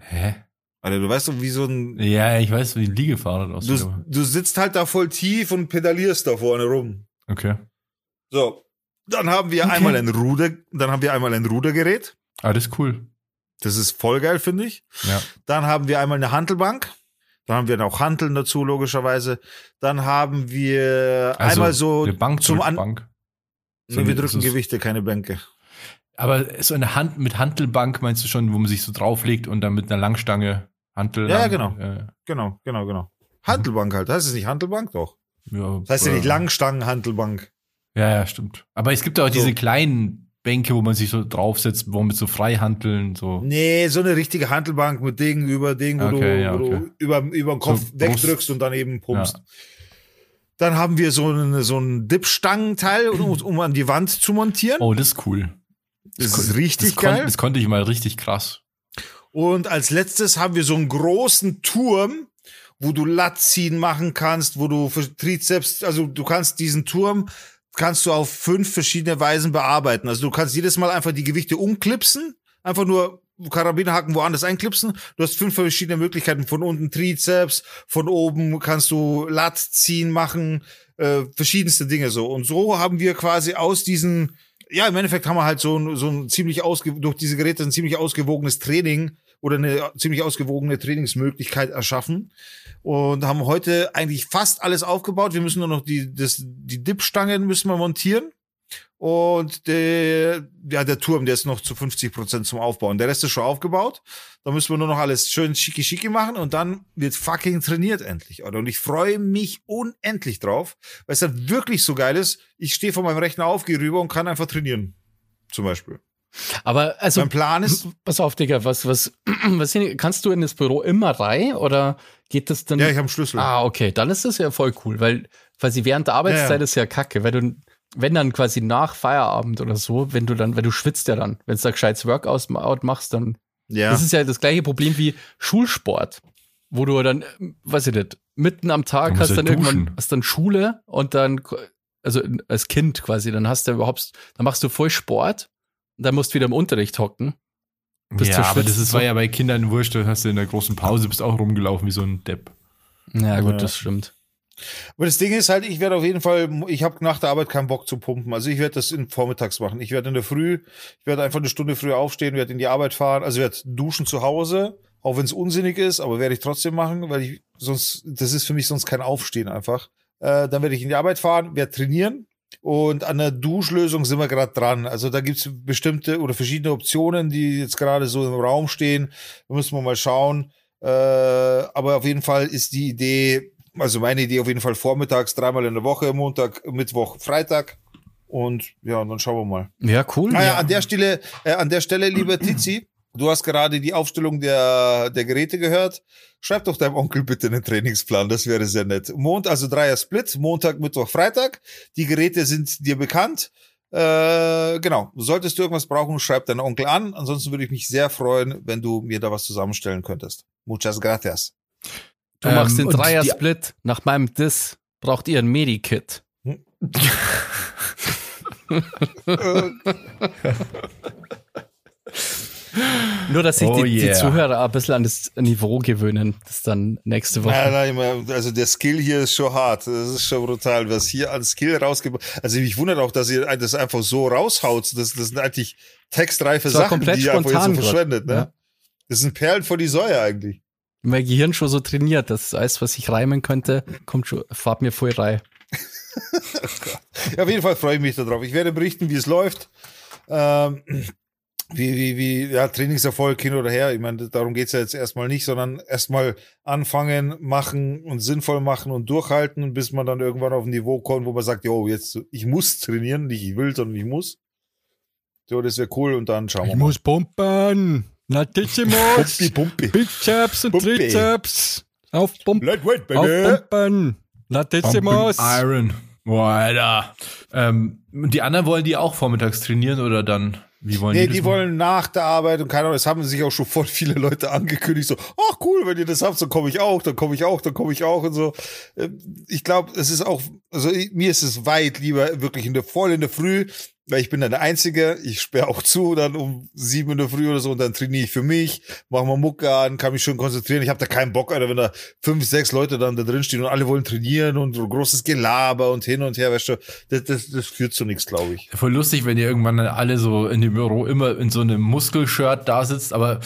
Hä? Also du weißt doch, wie so ein, Ja, ich weiß, wie ein Liegefahrrad aussieht. du, du sitzt halt da voll tief und pedalierst da vorne rum. Okay. So. Dann haben wir Okay. einmal ein Ruder, dann haben wir einmal ein Rudergerät. Ah, das ist cool. Das ist voll geil, finde ich. Ja. Dann haben wir einmal eine Hantelbank. Dann haben wir auch Hanteln dazu, logischerweise. Dann haben wir Also, einmal so eine Bank zum An Bank. Nee, wir drücken Gewichte, keine Bänke. Aber so eine Hand mit Hantelbank meinst du schon, wo man sich so drauflegt und dann mit einer Langstange Hantel. Ja, genau. Äh, Genau, genau, genau. Hantelbank halt. Heißt es nicht Hantelbank? Doch. ja, Das heißt ja nicht Langstangen-Hantelbank. Ja, ja, stimmt. Aber es gibt auch So. diese kleinen Bänke, wo man sich so draufsetzt, wo man mit so Freihanteln so. Nee, so eine richtige Hantelbank mit Ding über Ding, wo, Okay, du, ja, wo okay. du über, über den Kopf So wegdrückst Brust. und dann eben pumpst. Ja. Dann haben wir so, eine, so ein Dipstangenteil, um, <clears throat> um an die Wand zu montieren. Oh, das ist cool. das kon- ist richtig das kon- geil. Das konnte ich mal richtig krass. Und als letztes haben wir so einen großen Turm, wo du Latziehen machen kannst, wo du für Trizeps, also du kannst diesen Turm, kannst du auf fünf verschiedene Weisen bearbeiten. Also du kannst jedes Mal einfach die Gewichte umklipsen, einfach nur Karabinerhaken woanders einklipsen. Du hast fünf verschiedene Möglichkeiten. Von unten Trizeps, von oben kannst du Latziehen machen, äh, verschiedenste Dinge so. Und so haben wir quasi aus diesen, ja, im Endeffekt haben wir halt so ein, so ein ziemlich ausge, durch diese Geräte ein ziemlich ausgewogenes Training oder eine ziemlich ausgewogene Trainingsmöglichkeit erschaffen und haben heute eigentlich fast alles aufgebaut. Wir müssen nur noch die, das, die Dipstangen müssen wir montieren. Und der, ja, der Turm, der ist noch zu 50 Prozent zum Aufbauen. Der Rest ist schon aufgebaut. Da müssen wir nur noch alles schön schicki schicki machen und dann wird fucking trainiert endlich. Und ich freue mich unendlich drauf, weil es dann wirklich so geil ist. Ich stehe vor meinem Rechner auf, gehe rüber und kann einfach trainieren. Zum Beispiel. Aber also, mein Plan ist, pass auf, Digga, was, was, <clears throat> was kannst du in das Büro immer rein oder geht das dann? ja, ich habe einen Schlüssel. ah, okay, dann ist das ja voll cool, weil quasi während der Arbeitszeit Ja, ja. ist ja kacke, weil du, wenn dann quasi nach Feierabend oder so, wenn du dann, wenn du schwitzt ja dann, wenn du da gescheites Workout machst, dann ja. Das ist ja das gleiche Problem wie Schulsport, wo du dann, weiß ich nicht, mitten am Tag hast ja dann irgendwann duschen. hast dann Schule und dann, also als Kind quasi, dann hast du überhaupt, dann machst du voll Sport dann musst du wieder im Unterricht hocken. Bist ja, aber das ist, war ja bei Kindern wurscht, da hast du in der großen Pause bist auch rumgelaufen wie so ein Depp. Ja, gut, Ja. das stimmt. Aber das Ding ist halt, ich werde auf jeden Fall, ich habe nach der Arbeit keinen Bock zu pumpen. Also ich werde das in vormittags machen. Ich werde in der Früh, ich werde einfach eine Stunde früher aufstehen, werde in die Arbeit fahren, also werde duschen zu Hause, auch wenn es unsinnig ist, aber werde ich trotzdem machen, weil ich sonst, das ist für mich sonst kein Aufstehen einfach. Äh, dann werde ich in die Arbeit fahren, werde trainieren. Und an der Duschlösung sind wir gerade dran. Also da gibt's bestimmte oder verschiedene Optionen, die jetzt gerade so im Raum stehen. Da müssen wir mal schauen. Äh, aber auf jeden Fall ist die Idee, also meine Idee auf jeden Fall vormittags, dreimal in der Woche, Montag, Mittwoch, Freitag. Und ja, und dann schauen wir mal. Ja, cool. Ah ja, an der Stelle, äh, an der Stelle, lieber Tizi, Du hast gerade die Aufstellung der, der Geräte gehört. Schreib doch deinem Onkel bitte einen Trainingsplan, das wäre sehr nett. Mond, also Dreier Split, Montag, Mittwoch, Freitag. Die Geräte sind dir bekannt. Äh, genau. Solltest du irgendwas brauchen, schreib deinen Onkel an. Ansonsten würde ich mich sehr freuen, wenn du mir da was zusammenstellen könntest. Muchas gracias. Du ähm, machst den Dreier-Split. Nach meinem Diss braucht ihr ein Medikit. Hm? <laughs> <laughs> Nur, dass sich oh die, yeah. die, Zuhörer ein bisschen an das Niveau gewöhnen. Das dann nächste Woche. Nein, nein, also der Skill hier ist schon hart. Das ist schon brutal, was hier an Skill rausgeht. Also ich wundere auch, dass ihr das einfach so raushaut. Das, das sind eigentlich textreife Sachen, die ihr einfach jetzt so verschwendet. Ne? Ja. Das sind Perlen vor die Säue eigentlich. Mein Gehirn schon so trainiert, dass alles, was ich reimen könnte, kommt schon, fahrt mir voll rein. <laughs> ja, auf jeden Fall freue ich mich darauf. Ich werde berichten, wie es läuft. Ähm, wie, wie, wie, ja, Trainingserfolg hin oder her. Ich meine, darum geht's ja jetzt erstmal nicht, sondern erstmal anfangen, machen und sinnvoll machen und durchhalten, bis man dann irgendwann auf ein Niveau kommt, wo man sagt, jo, jetzt, ich muss trainieren, nicht ich will, sondern ich muss. So, das wäre cool und dann schauen wir ich mal. Ich muss pumpen. Latissimus. Pumpi, Pumpi. Bizeps und Pumpi. Trizeps. Aufpumpen. Lightweight, baby. Aufpumpen. Latissimus. Iron. Boah, Alter. Ähm, die anderen wollen die auch vormittags trainieren oder dann? Wie wollen nee, die, die wollen nach der Arbeit und keine Ahnung, das haben sich auch schon voll viele Leute angekündigt, so, ach cool, wenn ihr das habt, dann komme ich auch, dann komme ich auch, dann komme ich auch und so. Ähm, ich glaube, es ist auch, also mir ist es weit lieber wirklich in der, voll in der Früh, weil ich bin dann der Einzige, ich sperre auch zu, dann um sieben in der Früh oder so und dann trainiere ich für mich, mache mal Mucke an, kann mich schön konzentrieren. Ich habe da keinen Bock, Alter, wenn da fünf, sechs Leute dann da drin stehen und alle wollen trainieren und großes Gelaber und hin und her, weißt du, das, das, das führt zu nichts, glaube ich. Voll lustig, wenn ihr irgendwann alle so in dem Büro immer in so einem Muskelshirt da sitzt, aber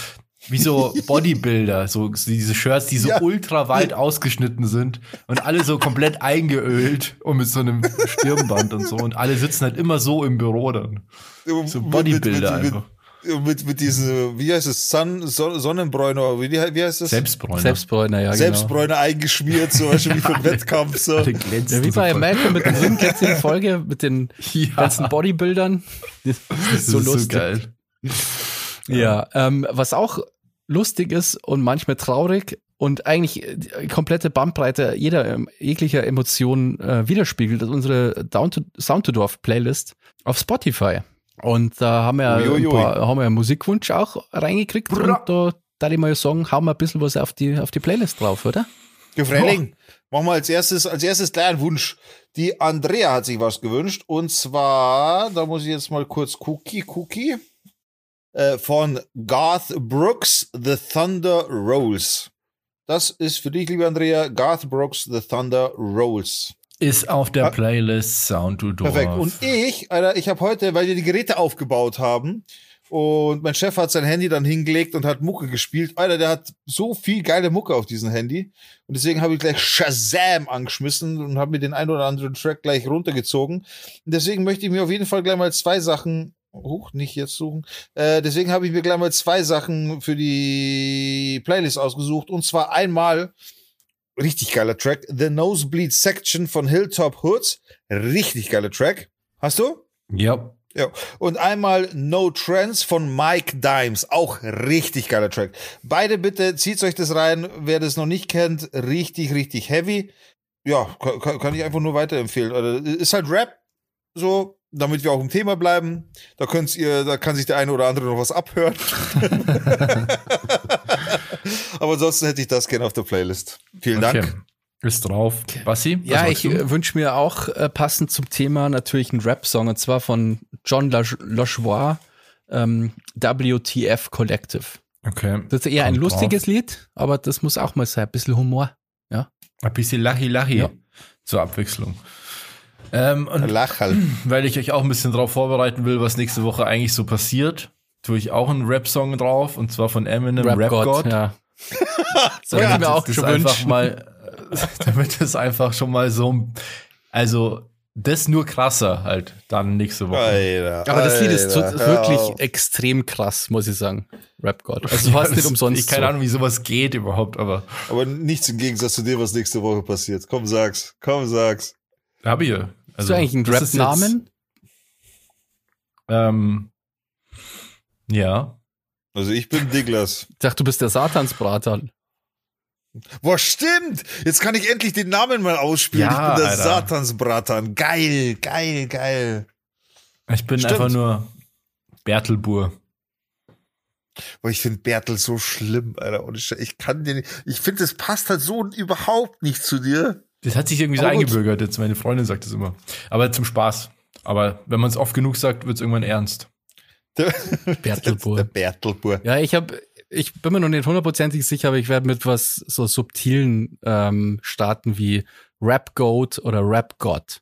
wie so Bodybuilder, so, diese Shirts, die so ja. ultra weit ausgeschnitten sind und alle so komplett eingeölt und mit so einem Stirnband und so. Und alle sitzen halt immer so im Büro dann. So Bodybuilder mit, mit, einfach. Mit, mit, mit diesen, wie heißt es, Sun, Sonnenbräuner, wie, wie heißt das? Selbstbräuner. Selbstbräuner, ja, genau. Selbstbräuner eingeschmiert, so wie vom <laughs> Wettkampf, so. Ja, wie bei Malcolm mit der letzten Folge, mit den <laughs> ja. ganzen Bodybuildern. Das ist so das ist lustig. So geil. Ja, ähm, was auch lustig ist und manchmal traurig und eigentlich die komplette Bandbreite jeder ähm, jeglicher Emotion äh, widerspiegelt, ist unsere Down to, Sound to Dorf Playlist auf Spotify. Und da haben wir, ein paar, haben wir einen Musikwunsch auch reingekriegt Bra. und da da ich mal sagen, hauen wir ein bisschen was auf die, auf die Playlist drauf, oder? Gefreiling. Machen wir als erstes, als erstes gleich einen Wunsch. Die Andrea hat sich was gewünscht und zwar, da muss ich jetzt mal kurz Cookie, Cookie. Äh, von Garth Brooks, The Thunder Rolls. Das ist für dich, lieber Andrea, Garth Brooks, The Thunder Rolls. Ist auf der Playlist Sound to Dorf. Perfekt. Und ich, Alter, ich habe heute, weil wir die Geräte aufgebaut haben und mein Chef hat sein Handy dann hingelegt und hat Mucke gespielt. Alter, der hat so viel geile Mucke auf diesem Handy. Und deswegen habe ich gleich Shazam angeschmissen und habe mir den ein oder anderen Track gleich runtergezogen. Und deswegen möchte ich mir auf jeden Fall gleich mal zwei Sachen Huch, nicht jetzt suchen. Äh, deswegen habe ich mir gleich mal zwei Sachen für die Playlist ausgesucht. Und zwar einmal, richtig geiler Track, The Nosebleed Section von Hilltop Hoods. Richtig geiler Track. Hast du? Ja. Ja. Und einmal No Trends von Mike Dimes. Auch richtig geiler Track. Beide bitte, zieht euch das rein. Wer das noch nicht kennt, richtig, richtig heavy. Ja, kann, kann ich einfach nur weiterempfehlen. Also, ist halt Rap. So, damit wir auch im Thema bleiben. Da könnt ihr, da kann sich der eine oder andere noch was abhören. <laughs> Aber ansonsten hätte ich das gerne auf der Playlist. Vielen okay. Dank. Ist drauf. Bassi? Ja, ich äh, wünsche mir auch äh, passend zum Thema natürlich einen Rap-Song und zwar von John Lajoie, ähm, WTF Collective. Okay. Das ist eher Kommt ein lustiges drauf. Lied, aber das muss auch mal sein. Ein bisschen Humor. Ja. Ein bisschen Lachi-Lachi ja. zur Abwechslung. Ähm, und Lachal. <clears throat> Weil ich euch auch ein bisschen darauf vorbereiten will, was nächste Woche eigentlich so passiert, tue ich auch einen Rap-Song drauf und zwar von Eminem, Rap, Rap God. God. Ja. <laughs> so ja, mir auch schon einfach mal, <laughs> damit es einfach schon mal so, also das nur krasser halt dann nächste Woche. Alter, Aber das Lied ist Alter, wirklich ja. extrem krass, muss ich sagen. Rap God. Also <laughs> du hast nicht umsonst. Ich keine so. Ahnung, wie sowas geht überhaupt, aber. Aber nichts im Gegensatz zu dem, was nächste Woche passiert. Komm, sag's. Komm, sag's. Hab ich. Also, Hast du eigentlich einen Rap-Namen? Ähm, ja. Also ich bin Diglas. Ich dachte, du bist der Satansbratan. Boah, stimmt! Jetzt kann ich endlich den Namen mal ausspielen. Ja, ich bin der Alter. Satansbratan. Geil, geil, geil. Ich bin stimmt. einfach nur Bertelbur. Boah, ich finde Bertel so schlimm, Alter. Und ich kann den, ich finde, das passt halt so überhaupt nicht zu dir. Das hat sich irgendwie so eingebürgert jetzt. Meine Freundin sagt das immer. Aber zum Spaß. Aber wenn man es oft genug sagt, wird es irgendwann ernst. Bertelbur. Der Bertelbur. Ja, ich habe, ich bin mir noch nicht hundertprozentig sicher, aber ich werde mit was so subtilen ähm, starten wie Rap Goat oder Rap God.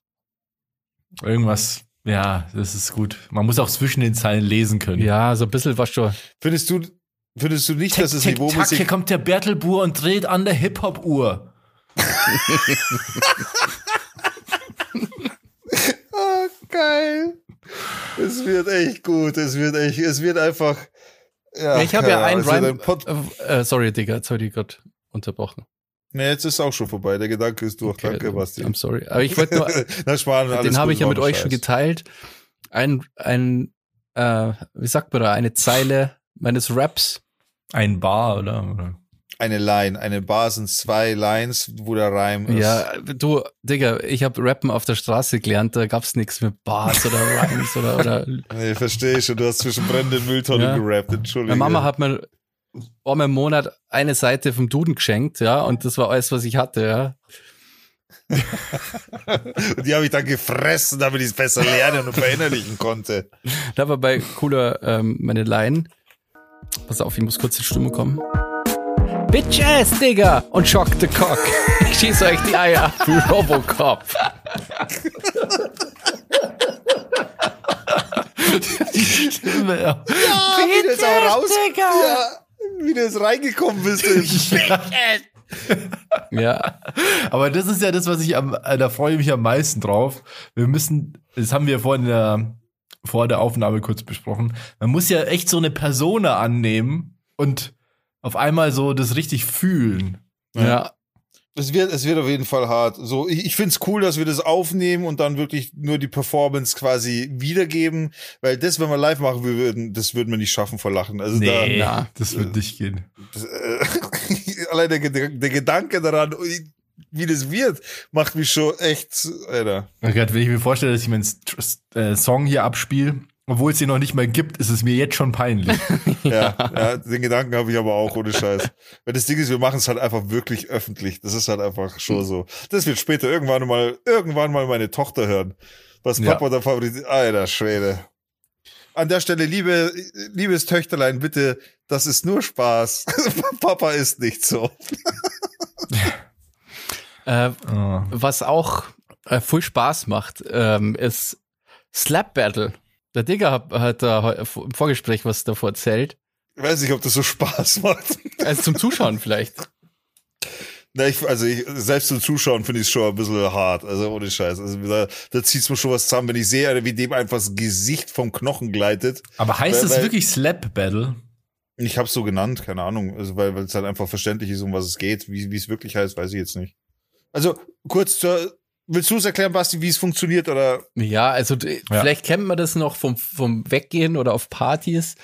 Irgendwas. Ja, das ist gut. Man muss auch zwischen den Zeilen lesen können. Ja, so ein bisschen was schon. Findest du, findest du nicht, tick, dass es Niveau tack, Hier kommt der Bertelbur und dreht an der Hip-Hop-Uhr. Oh, geil. Es wird echt gut. Es wird echt, es wird einfach. Ja, ich habe ja einen Rhyme. Äh, sorry, Digga, jetzt habe ich gerade unterbrochen. Nee, jetzt ist auch schon vorbei. Der Gedanke ist durch. Okay, Danke, Basti. I'm sorry. Aber ich wollte nur. <laughs> Na, Spahn, den habe ich ja mit euch Scheiß. schon geteilt. Ein, ein, äh, wie sagt man da, eine Zeile meines Raps. Ein Bar, oder? Eine Line. Eine Bar sind zwei Lines, wo der Reim ist. Ja, du, Digga, ich habe Rappen auf der Straße gelernt, da gab's nichts mit Bars oder <laughs> Rhymes oder, oder. Nee, verstehe schon, du hast zwischen brennenden Mülltonnen ja. gerappt, Entschuldigung. Meine Mama hat mir einmal im Monat eine Seite vom Duden geschenkt, ja, und das war alles, was ich hatte, ja. <laughs> und die habe ich dann gefressen, damit ich es besser lernen und verinnerlichen konnte. <laughs> Da war bei cooler ähm, meine Line. Pass auf, ich muss kurz in Stimme kommen. Bitch-Ass, Digga! Und Shock the Cock. Ich schieß euch die Eier <laughs> wie Robocop. die Stimme, ja. Ja, wie du jetzt auch raus, Digga. Ja, wie du jetzt reingekommen bist. <laughs> ja. Aber das ist ja das, was ich am, da freue ich mich am meisten drauf. Wir müssen, das haben wir vorhin in der, vor der Aufnahme kurz besprochen. Man muss ja echt so eine Persona annehmen und auf einmal so das richtig fühlen. Ja. ja. Es wird, es wird auf jeden Fall hart. So, ich, ich finde es cool, dass wir das aufnehmen und dann wirklich nur die Performance quasi wiedergeben, weil das, wenn wir live machen würden, das würden wir nicht schaffen vor Lachen. Also nee, da, na, das wird nicht gehen. Das, äh, <laughs> allein der, der, Gedanke daran, wie das wird, macht mich schon echt, Alter. Oh Gott, wenn ich mir vorstelle, dass ich meinen äh, Song hier abspiele obwohl es sie noch nicht mal gibt, ist es mir jetzt schon peinlich. <laughs> ja, ja, den Gedanken habe ich aber auch ohne Scheiß. Weil das Ding ist, wir machen es halt einfach wirklich öffentlich. Das ist halt einfach schon so. Das wird später irgendwann mal, irgendwann mal meine Tochter hören. Was Papa ja. da favorisiert. Alter Schwede. An der Stelle, liebe, liebes Töchterlein, bitte, das ist nur Spaß. <laughs> Papa ist nicht so. <laughs> äh, oh. Was auch äh, voll Spaß macht, ähm, ist Slap Battle. Der Digger hat, hat da im Vorgespräch was davor erzählt. Ich weiß nicht, ob das so Spaß macht. Also zum Zuschauen vielleicht. <laughs> Na, ich, also ich, selbst zum Zuschauen finde ich es schon ein bisschen hart. Also ohne Scheiß. Also da, da zieht es mir schon was zusammen, wenn ich sehe, wie dem einfach das Gesicht vom Knochen gleitet. Aber heißt es wirklich Slap Battle? Ich habe es so genannt, keine Ahnung. Also weil es halt einfach verständlich ist, um was es geht. Wie es wirklich heißt, weiß ich jetzt nicht. Also kurz zur Willst du es erklären, Basti, wie es funktioniert oder? Ja, also ja. vielleicht kennt man das noch vom, vom Weggehen oder auf Partys.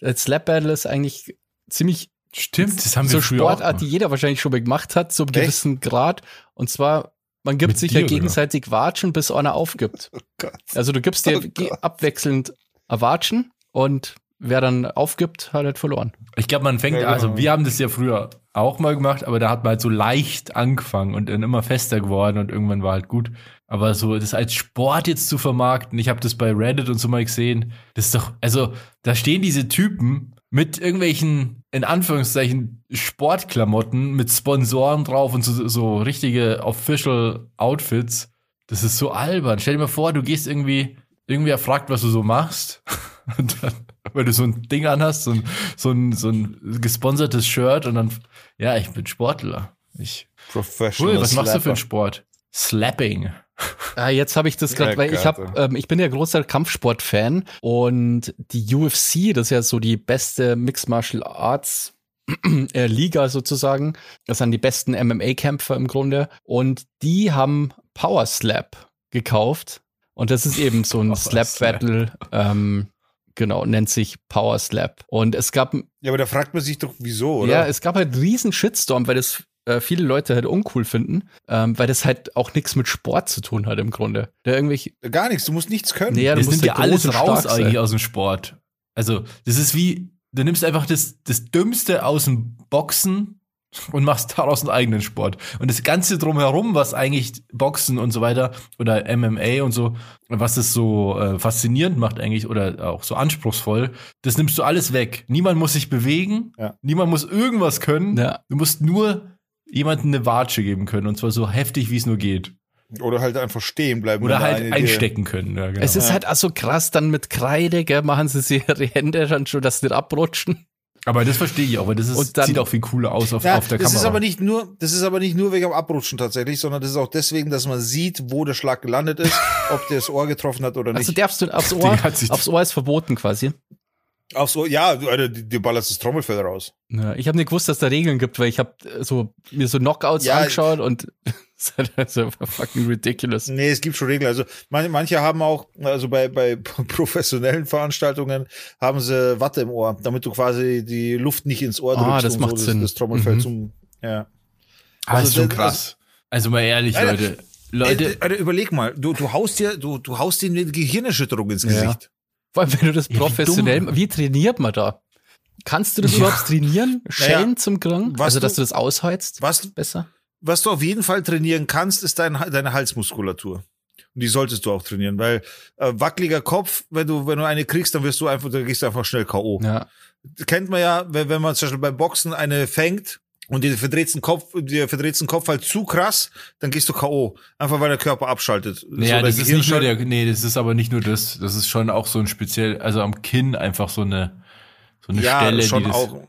Das Slap Battle ist eigentlich ziemlich Stimmt, das haben wir so Sportart, die jeder wahrscheinlich schon mal gemacht hat, zu einem Echt? gewissen Grad. Und zwar, man gibt Mit sich dir, ja gegenseitig oder? Watschen, bis einer aufgibt. <laughs> Oh also du gibst dir oh abwechselnd Watschen und wer dann aufgibt, hat halt verloren. Ich glaube, man fängt, ja, also genau. wir haben das ja früher auch mal gemacht, aber da hat man halt so leicht angefangen und dann immer fester geworden und irgendwann war halt gut. Aber so das als Sport jetzt zu vermarkten, ich habe das bei Reddit und so mal gesehen, das ist doch, also da stehen diese Typen mit irgendwelchen, in Anführungszeichen, Sportklamotten mit Sponsoren drauf und so, so richtige Official Outfits. Das ist so albern. Stell dir mal vor, du gehst irgendwie, irgendwer fragt, was du so machst. <laughs> Und dann weil du so ein Ding anhast, so ein, so ein, so ein gesponsertes Shirt und dann, ja, ich bin Sportler. Ich, Professional. Cool, was machst du für einen Sport? Slapping. Ah, jetzt habe ich das gerade, ja, weil ich habe, ähm, ich bin ja großer Kampfsport-Fan und die UFC, das ist ja so die beste Mixed Martial Arts <clears throat> äh, Liga sozusagen. Das sind die besten MMA-Kämpfer im Grunde und die haben Power Slap gekauft und das ist eben so ein <laughs> Slap Battle. Ähm, Genau, nennt sich Power Slap. Und es gab. Ja, aber da fragt man sich doch, wieso, oder? Ja, es gab halt einen riesen Shitstorm, weil das äh, viele Leute halt uncool finden, ähm, weil das halt auch nichts mit Sport zu tun hat im Grunde. Der irgendwelche Gar nichts, du musst nichts können. Nee, ja, das nimmt ja halt alles raus eigentlich aus dem Sport. Also, das ist wie, du nimmst einfach das, das Dümmste aus dem Boxen und machst daraus einen eigenen Sport. Und das Ganze drumherum, was eigentlich Boxen und so weiter oder MMA und so, was es so äh, faszinierend macht eigentlich oder auch so anspruchsvoll, das nimmst du alles weg. Niemand muss sich bewegen, ja. niemand muss irgendwas können. Ja. Du musst nur jemanden eine Watsche geben können und zwar so heftig, wie es nur geht. Oder halt einfach stehen bleiben. Oder halt einstecken können. Ja, genau. Es ist halt auch so krass, dann mit Kreide, gell, machen sie ihre <laughs> Hände dann schon, dass sie nicht abrutschen. Aber das verstehe ich auch, weil das ist, dann, sieht auch viel cooler aus auf, ja, auf der das Kamera. Ist aber nicht nur, das ist aber nicht nur wegen dem Abrutschen tatsächlich, sondern das ist auch deswegen, dass man sieht, wo der Schlag gelandet ist, <laughs> ob der das Ohr getroffen hat oder also nicht. Also darfst du aufs <laughs> Ohr, aufs Ohr ist verboten quasi. Aufs Ohr, ja, du, du ballerst das Trommelfell raus. Ja, ich habe nicht gewusst, dass da Regeln gibt, weil ich habe so, mir so Knockouts ja, angeschaut und <laughs> <laughs> das ist halt so fucking ridiculous. Nee, es gibt schon Regeln. Also manche, manche haben auch, also bei, bei <laughs> professionellen Veranstaltungen haben sie Watte im Ohr, damit du quasi die Luft nicht ins Ohr drückst. Ah, das macht so Sinn. Das, das Trommelfell mhm. zum, ja. Ah, also, das ist schon krass. Also mal ehrlich, Alter, Leute. Leute. Alter, überleg mal, du, du haust dir, du, du haust dir eine Gehirnerschütterung ins Gesicht. Ja. Vor allem, wenn du das professionell, ja, wie, wie trainiert man da? Kannst du das ja. überhaupt trainieren? Schellen ja. zum Grung? Also, dass du, du das ausheizt? Was, besser? Was du auf jeden Fall trainieren kannst, ist dein, deine Halsmuskulatur. Und die solltest du auch trainieren, weil äh, wackeliger Kopf, wenn du, wenn du eine kriegst, dann wirst du einfach, dann gehst du einfach schnell K.O. Ja. Kennt man ja, wenn, wenn man zum Beispiel beim Boxen eine fängt und dir verdreht den Kopf, dir verdreht den Kopf halt zu krass, dann gehst du K.O. Einfach weil der Körper abschaltet. Ja, so, das ist nicht nur der, nee, das ist aber nicht nur das, das ist schon auch so ein speziell, also am Kinn einfach so eine, so eine ja, Stelle, schon die das, auch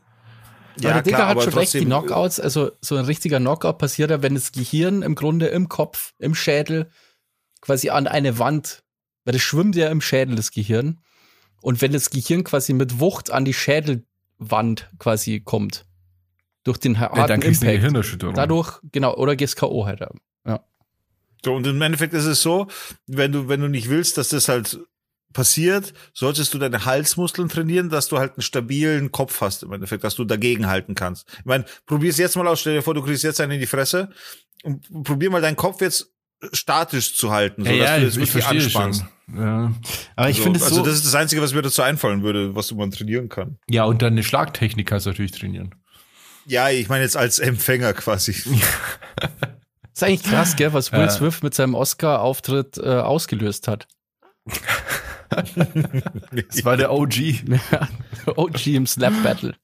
ja, der Digger hat schon recht, die Knockouts, also so ein richtiger Knockout passiert ja, wenn das Gehirn im Grunde im Kopf, im Schädel quasi an eine Wand, weil das schwimmt ja im Schädel, das Gehirn. Und wenn das Gehirn quasi mit Wucht an die Schädelwand quasi kommt, durch den harten ja, dann Impact, dadurch, genau, oder gehst K.O. halt. Ja. So, und im Endeffekt ist es so, wenn du, wenn du nicht willst, dass das halt passiert, solltest du deine Halsmuskeln trainieren, dass du halt einen stabilen Kopf hast im Endeffekt, dass du dagegen halten kannst. Ich meine, probier's jetzt mal aus, stell dir vor, du kriegst jetzt einen in die Fresse und probier mal deinen Kopf jetzt statisch zu halten, so ja, dass ja, du das wirklich anspannst. Ja. Aber ich also, finde es also so. Also das ist das Einzige, was mir dazu einfallen würde, was du mal trainieren kann. Ja, und dann eine Schlagtechnik kannst du natürlich trainieren. Ja, ich meine jetzt als Empfänger quasi. <laughs> ist eigentlich krass, gell, was Will Smith mit seinem Oscar-Auftritt äh, ausgelöst hat. <laughs> <laughs> das war der OG. <laughs> OG im Slap Battle.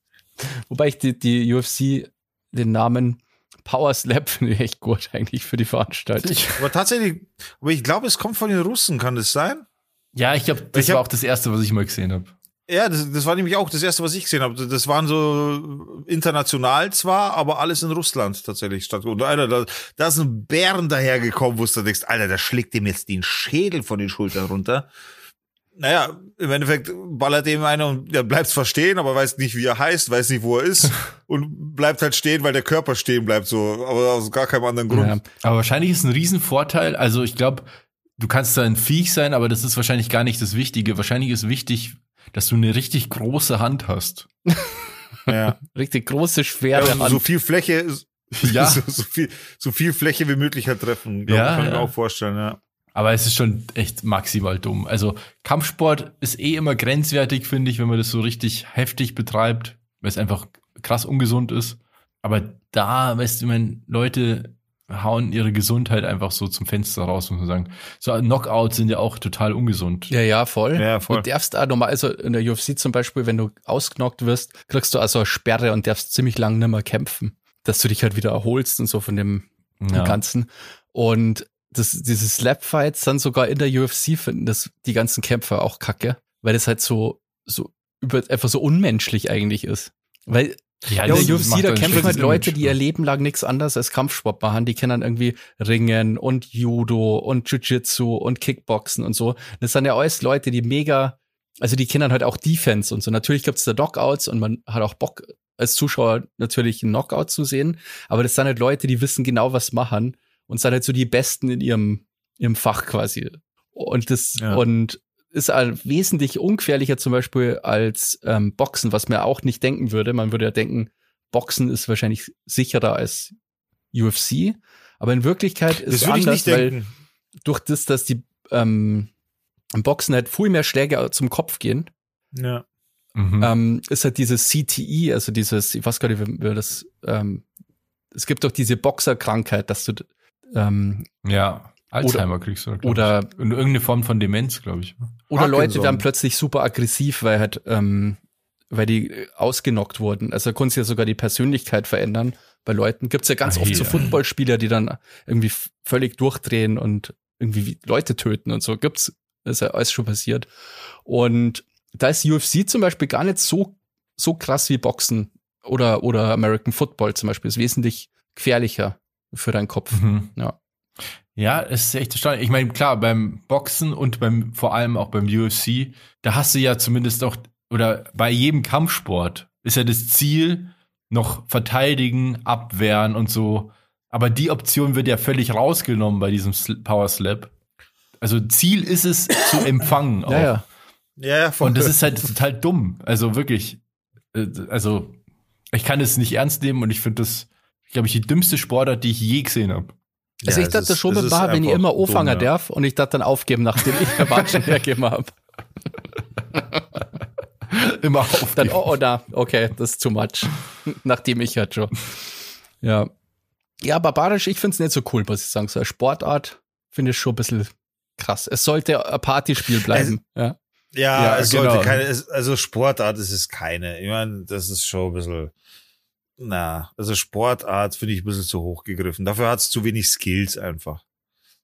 Wobei ich die, die UFC den Namen Power Slap <laughs> finde ich echt gut eigentlich für die Veranstaltung. Aber tatsächlich, aber ich glaube, es kommt von den Russen, kann das sein? Ja, ich glaube, das ich war hab, auch das erste, was ich mal gesehen habe. Ja, das, das war nämlich auch das erste, was ich gesehen habe. Das waren so international zwar, aber alles in Russland tatsächlich statt. Und Alter, da, da ist ein Bären dahergekommen, wo du denkst, Alter, der schlägt dem jetzt den Schädel von den Schultern runter naja, im Endeffekt ballert dem einer und der bleibt zwar stehen, aber weiß nicht, wie er heißt, weiß nicht, wo er ist <laughs> und bleibt halt stehen, weil der Körper stehen bleibt, so, aber aus gar keinem anderen Grund. Ja, aber wahrscheinlich ist ein Riesenvorteil, also ich glaube, du kannst da ein Viech sein, aber das ist wahrscheinlich gar nicht das Wichtige. Wahrscheinlich ist wichtig, dass du eine richtig große Hand hast. <laughs> ja. richtig große, schwere ja, Hand. So viel Fläche, ja. so, <laughs> so, viel, so viel Fläche wie möglich halt treffen, glaub, ja, kann ich mir auch vorstellen, ja. Aber es ist schon echt maximal dumm. Also Kampfsport ist eh immer grenzwertig, finde ich, wenn man das so richtig heftig betreibt, weil es einfach krass ungesund ist. Aber da, weißt du, wenn Leute hauen ihre Gesundheit einfach so zum Fenster raus, muss man sagen. So Knockouts sind ja auch total ungesund. Ja, ja, voll. Ja, voll. Du darfst auch normal, also in der UFC zum Beispiel, wenn du ausgenockt wirst, kriegst du also eine Sperre und darfst ziemlich lang nicht mehr kämpfen, dass du dich halt wieder erholst und so von dem ja. Ganzen. Und das, diese Slap-Fights dann sogar in der UFC finden das die ganzen Kämpfer auch kacke, weil das halt so, so über, einfach so unmenschlich eigentlich ist. Weil ja, in der UFC, da kämpfen halt Leute, die ihr Leben lang nichts anderes als Kampfsport machen. Die kennen dann irgendwie Ringen und Judo und Jiu-Jitsu und Kickboxen und so. Das sind ja alles Leute, die mega, also die kennen halt auch Defense und so. Natürlich gibt's da Knockouts und man hat auch Bock als Zuschauer natürlich einen Knockout zu sehen. Aber das sind halt Leute, die wissen genau, was machen und sind halt so die Besten in ihrem, ihrem Fach quasi. Und das, ja. und ist wesentlich ungefährlicher zum Beispiel als ähm, Boxen, was man auch nicht denken würde. Man würde ja denken, Boxen ist wahrscheinlich sicherer als UFC. Aber in Wirklichkeit ist es anders, weil durch das, dass die ähm, im Boxen halt viel mehr Schläge zum Kopf gehen, ja. Mhm. Ähm, ist halt dieses CTE, also dieses, ich weiß gar nicht, wie das, ähm, es gibt doch diese Boxerkrankheit, dass du ähm, ja Alzheimer kriegst du. Oder ich. irgendeine Form von Demenz, glaube ich. Oder Parkinson. Leute werden plötzlich super aggressiv, weil halt, ähm, weil die ausgenockt wurden. Also du ja sogar die Persönlichkeit verändern. Bei Leuten gibt's ja ganz ah, oft so Footballspieler, die dann irgendwie völlig durchdrehen und irgendwie Leute töten und so. Gibt's, ist ja alles schon passiert. Und da ist UFC zum Beispiel gar nicht so, so krass wie Boxen oder, oder American Football zum Beispiel. Ist wesentlich gefährlicher für deinen Kopf. Mhm. Ja. Ja, es ist echt erstaunlich. Ich meine, klar, beim Boxen und beim, vor allem auch beim UFC, da hast du ja zumindest auch, oder bei jedem Kampfsport ist ja das Ziel noch verteidigen, abwehren und so. Aber die Option wird ja völlig rausgenommen bei diesem Power Slap. Also Ziel ist es <coughs> zu empfangen. Auch. Ja, ja. Ja, ja, voll. Und das ist halt total dumm. Also wirklich, äh, also ich kann es nicht ernst nehmen und ich finde das, glaube ich, die dümmste Sportart, die ich je gesehen habe. Also ja, ich dachte ist, schon mit wenn ich immer O-Fanger ja. darf und ich dachte dann aufgeben, nachdem ich der Watschen <laughs> hergeben habe. <laughs> immer aufgeben. Dann, oh, oh, da, okay, das ist too much. <laughs> nachdem ich halt schon. Ja. Ja, barbarisch, ich finde es nicht so cool, muss ich sagen. So eine Sportart finde ich schon ein bisschen krass. Es sollte ein Partyspiel bleiben. Es, ja. Ja, ja es genau. sollte keine, also Sportart ist es keine. Ich meine, das ist schon ein bisschen, na, also Sportart finde ich ein bisschen zu hoch gegriffen. Dafür hat es zu wenig Skills einfach.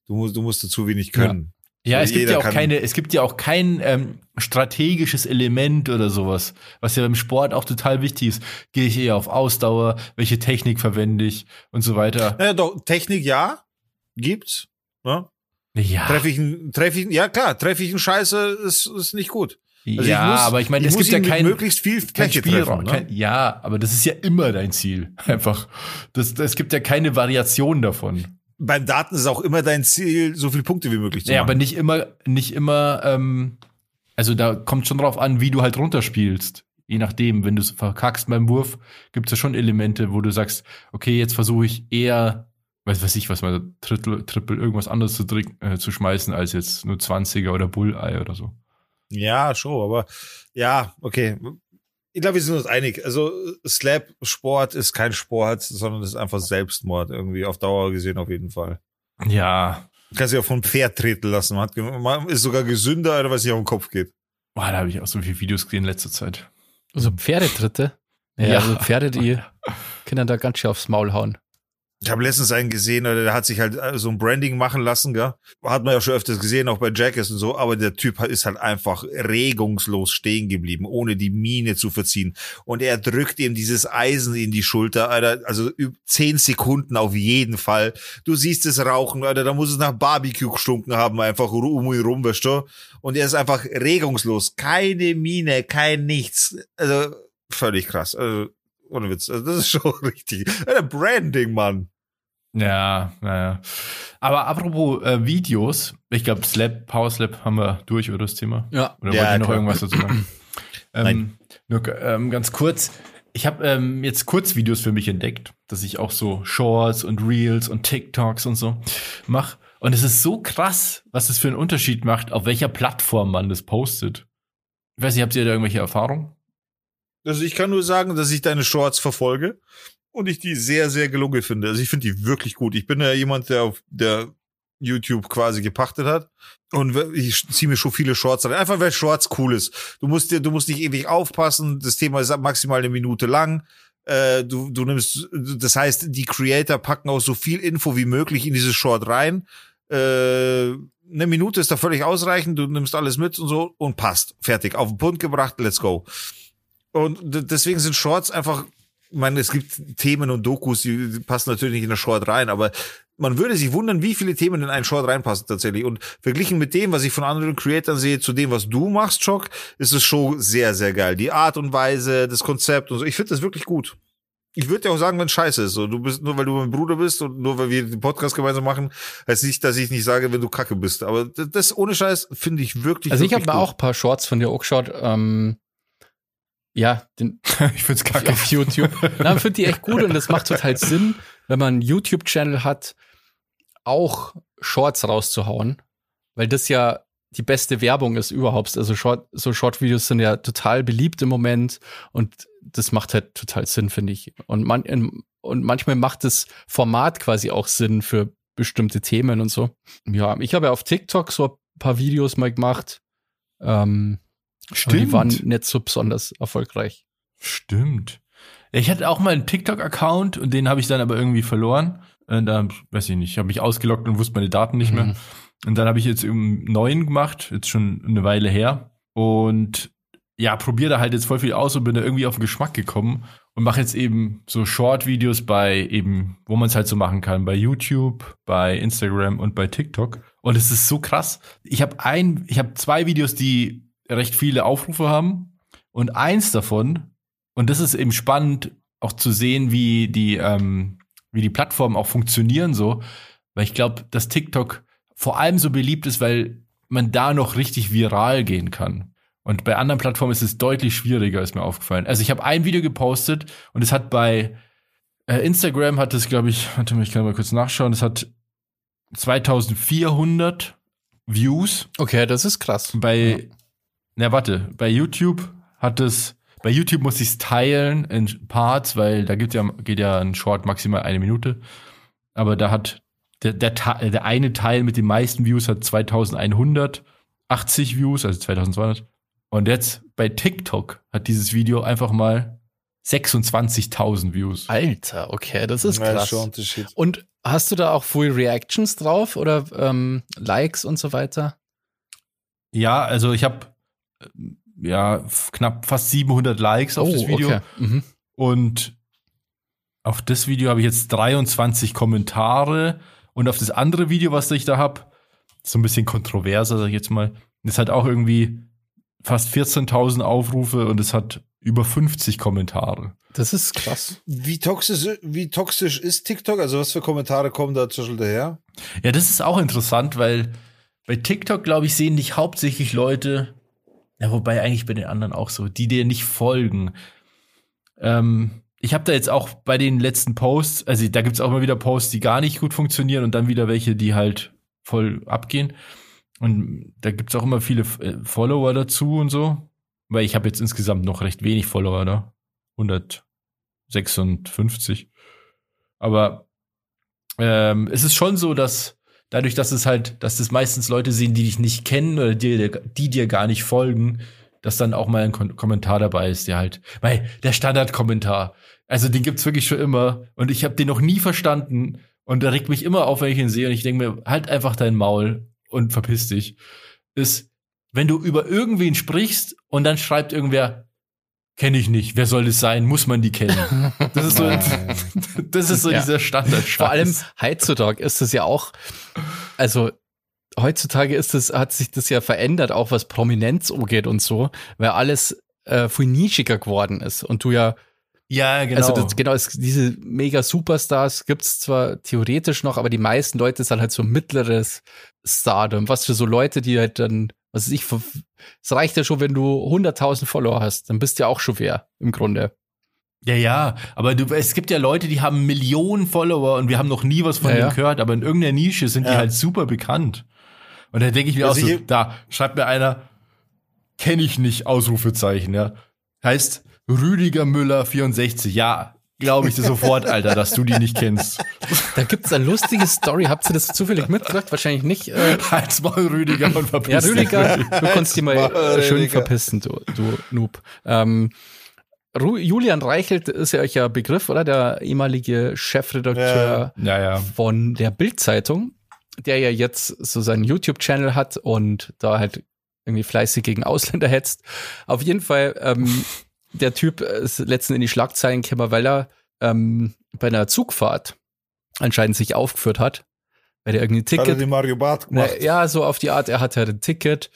Du musst, du musst zu wenig können. Ja, ja es gibt ja auch keine, es gibt ja auch kein ähm, strategisches Element oder sowas, was ja im Sport auch total wichtig ist. Gehe ich eher auf Ausdauer, welche Technik verwende ich und so weiter. Ja, doch, Technik ja, gibt's. Ne? Ja. Treffe ich einen, treffe ich, ja klar, treffe ich einen Scheiße, ist, ist nicht gut. Also ja, muss, aber ich meine, es gibt ja kein möglichst viel Fläche kein treffen, ne? kein, ja, aber das ist ja immer dein Ziel. <laughs> Einfach. Das, das gibt ja keine Variation davon. Beim Daten ist auch immer dein Ziel, so viele Punkte wie möglich zu ja, machen. Ja, aber nicht immer, nicht immer, ähm, also da kommt schon drauf an, wie du halt runterspielst. Je nachdem, wenn du verkackst beim Wurf, gibt es ja schon Elemente, wo du sagst, okay, jetzt versuche ich eher weiß weiß ich, was mal Triple, Triple irgendwas anderes zu, äh, zu schmeißen als jetzt nur 20er oder Bulleye oder so. Ja, schon, aber ja, okay. Ich glaube, wir sind uns einig. Also Slap-Sport ist kein Sport, sondern ist einfach Selbstmord irgendwie auf Dauer gesehen auf jeden Fall. Ja. Du kannst ja auch vom Pferd treten lassen. Man, hat, man ist sogar gesünder, als was sich auf den Kopf geht. Boah, da habe ich auch so viele Videos gesehen in letzter Zeit. Also Pferdetritte? Ja, ja. also Pferde, die <laughs> können da ganz schön aufs Maul hauen. Ich habe letztens einen gesehen, der hat sich halt äh, so ein Branding machen lassen, gell? Hat man ja schon öfters gesehen, auch bei Jackass und so, aber der Typ ist halt einfach regungslos stehen geblieben, ohne die Miene zu verziehen. Und er drückt ihm dieses Eisen in die Schulter, Alter, also zehn Sekunden auf jeden Fall. Du siehst es rauchen, Alter, da muss es nach Barbecue gestunken haben, einfach um ihn rum, weißt du? Und er ist einfach regungslos. Keine Miene, kein nichts. Also, völlig krass. Also, ohne Witz. Also, das ist schon <laughs> richtig. Branding, Mann. Ja, naja. Aber apropos äh, Videos, ich glaube, Slap, Power Slap haben wir durch, oder das Thema? Ja. Oder ja, wollt ihr noch irgendwas dazu sagen? <clears throat> ähm, nur ähm, ganz kurz. Ich habe ähm, jetzt Kurzvideos für mich entdeckt, dass ich auch so Shorts und Reels und TikToks und so mache. Und es ist so krass, was das für einen Unterschied macht, auf welcher Plattform man das postet. Ich weiß nicht, habt ihr da irgendwelche Erfahrungen? Also ich kann nur sagen, dass ich deine Shorts verfolge und ich die sehr, sehr gelungen finde. Also ich finde die wirklich gut. Ich bin ja jemand, der auf der YouTube quasi gepachtet hat. Und ich ziehe mir schon viele Shorts an. Einfach weil Shorts cool ist. Du musst dir, du musst nicht ewig aufpassen. Das Thema ist maximal eine Minute lang. Äh, du, du nimmst, das heißt, die Creator packen auch so viel Info wie möglich in dieses Short rein. Äh, eine Minute ist da völlig ausreichend. Du nimmst alles mit und so und passt. Fertig. Auf den Punkt gebracht. Let's go. Und deswegen sind Shorts einfach ich meine, es gibt Themen und Dokus, die passen natürlich nicht in eine Short rein, aber man würde sich wundern, wie viele Themen in einen Short reinpassen tatsächlich. Und verglichen mit dem, was ich von anderen Creators sehe, zu dem, was du machst, Chock, ist es schon sehr, sehr geil. Die Art und Weise, das Konzept und so. Ich finde das wirklich gut. ich würde ja auch sagen, wenn scheiße ist. So, du bist, nur weil du mein Bruder bist und nur weil wir den Podcast gemeinsam machen, heißt nicht, dass ich nicht sage, wenn du kacke bist. Aber das ohne Scheiß finde ich wirklich. Also ich habe mir auch ein paar Shorts von dir auch geschaut. Ähm, ja, den, <laughs> ich find's kacke. Auf YouTube. Na, finde die echt gut und das macht total Sinn, wenn man einen YouTube-Channel hat, auch Shorts rauszuhauen. Weil das ja die beste Werbung ist überhaupt. Also Short, so Short-Videos sind ja total beliebt im Moment und das macht halt total Sinn, finde ich. Und, man, und manchmal macht das Format quasi auch Sinn für bestimmte Themen und so. Ja, ich habe ja auf TikTok so ein paar Videos mal gemacht. Ähm, Stimmt. die waren nicht so besonders erfolgreich. Stimmt. Ich hatte auch mal einen TikTok-Account und den habe ich dann aber irgendwie verloren. Und da, weiß ich nicht, habe mich ausgelockt und wusste meine Daten nicht mhm. mehr. Und dann habe ich jetzt einen neuen gemacht, jetzt schon eine Weile her. Und ja, probiere da halt jetzt voll viel aus und bin da irgendwie auf den Geschmack gekommen und mache jetzt eben so Short-Videos bei eben, wo man es halt so machen kann, bei YouTube, bei Instagram und bei TikTok. Und es ist so krass. Ich habe ein, ich habe zwei Videos, die recht viele Aufrufe haben und eins davon, und das ist eben spannend, auch zu sehen, wie die, ähm, wie die Plattformen auch funktionieren so, weil ich glaube, dass TikTok vor allem so beliebt ist, weil man da noch richtig viral gehen kann. Und bei anderen Plattformen ist es deutlich schwieriger, ist mir aufgefallen. Also ich habe ein Video gepostet und es hat bei äh, Instagram hat es, glaube ich, warte mal, ich kann mal kurz nachschauen, es hat 2400 Views. Okay, das ist krass. Bei, ja. Na warte, bei YouTube hat es, bei YouTube muss ich es teilen in Parts, weil da gibt ja, geht ja ein Short maximal eine Minute. Aber da hat der, der, der eine Teil mit den meisten Views hat 2180 Views, also 2200. Und jetzt bei TikTok hat dieses Video einfach mal 26.000 Views. Alter, okay, das ist krass. Ja, und hast du da auch Full Reactions drauf oder ähm, Likes und so weiter? Ja, also ich habe ja knapp fast 700 Likes auf oh, das Video okay. mhm. und auf das Video habe ich jetzt 23 Kommentare und auf das andere Video, was ich da habe, so ein bisschen kontroverser, sag ich jetzt mal, das hat auch irgendwie fast 14.000 Aufrufe und es hat über 50 Kommentare. Das ist krass. Wie toxisch, wie toxisch ist TikTok? Also was für Kommentare kommen da Beispiel daher? Ja, das ist auch interessant, weil bei TikTok, glaube ich, sehen dich hauptsächlich Leute, ja, wobei eigentlich bei den anderen auch so, die dir nicht folgen. Ähm, ich habe da jetzt auch bei den letzten Posts, also da gibt's auch mal wieder Posts, die gar nicht gut funktionieren und dann wieder welche, die halt voll abgehen. Und da gibt's auch immer viele äh, Follower dazu und so. Weil ich habe jetzt insgesamt noch recht wenig Follower, ne? 156. Aber ähm, es ist schon so, dass dadurch, dass es halt, dass das meistens Leute sehen, die dich nicht kennen oder die, die dir gar nicht folgen, dass dann auch mal ein Kom Kommentar dabei ist, der halt, weil der Standardkommentar, also den gibt's wirklich schon immer und ich habe den noch nie verstanden und der regt mich immer auf, wenn ich ihn sehe und ich denke mir, halt einfach dein Maul und verpiss dich, ist, wenn du über irgendwen sprichst und dann schreibt irgendwer, kenne ich nicht, wer soll das sein, muss man die kennen. <laughs> Das ist so, <laughs> das ist so ja. dieser Standard. Vor allem heutzutage ist es ja auch, also heutzutage ist es, hat sich das ja verändert, auch was Prominenz umgeht und so, weil alles äh, viel nischiger geworden ist und du ja ja, genau. Also das, genau, es, diese mega Superstars gibt's zwar theoretisch noch, aber die meisten Leute sind halt so mittleres Stardom. Was für so Leute, die halt dann, was ich, es reicht ja schon, wenn du 100.000 Follower hast, dann bist du ja auch schon wer, im Grunde. Ja, ja, aber du, es gibt ja Leute, die haben Millionen Follower und wir haben noch nie was von ja, denen ja. gehört, aber in irgendeiner Nische sind ja. die halt super bekannt. Und da denke ich mir also auch so, da schreibt mir einer, kenne ich nicht, Ausrufezeichen, ja. Heißt, Rüdiger Müller 64. Ja, glaube ich dir sofort, Alter, dass du die nicht kennst. Da gibt's eine lustige Story. Habt ihr das zufällig mitgebracht? Wahrscheinlich nicht. Äh, Halt's mal Rüdiger und verpissen. Ja, Rüdiger, du kannst die mal äh, schön verpissen, du, du Noob. Ähm, Julian Reichelt ist ja euch ja Begriff, oder? Der ehemalige Chefredakteur ja, ja. von der Bild-Zeitung, der ja jetzt so seinen YouTube-Channel hat und da halt irgendwie fleißig gegen Ausländer hetzt. Auf jeden Fall ähm, der Typ ist letztens in die Schlagzeilen gekommen, weil er ähm, bei einer Zugfahrt anscheinend sich aufgeführt hat, weil er irgendwie Ticket. Hat er die Mario Bart gemacht? Na, ja, so auf die Art, er hatte ein Ticket.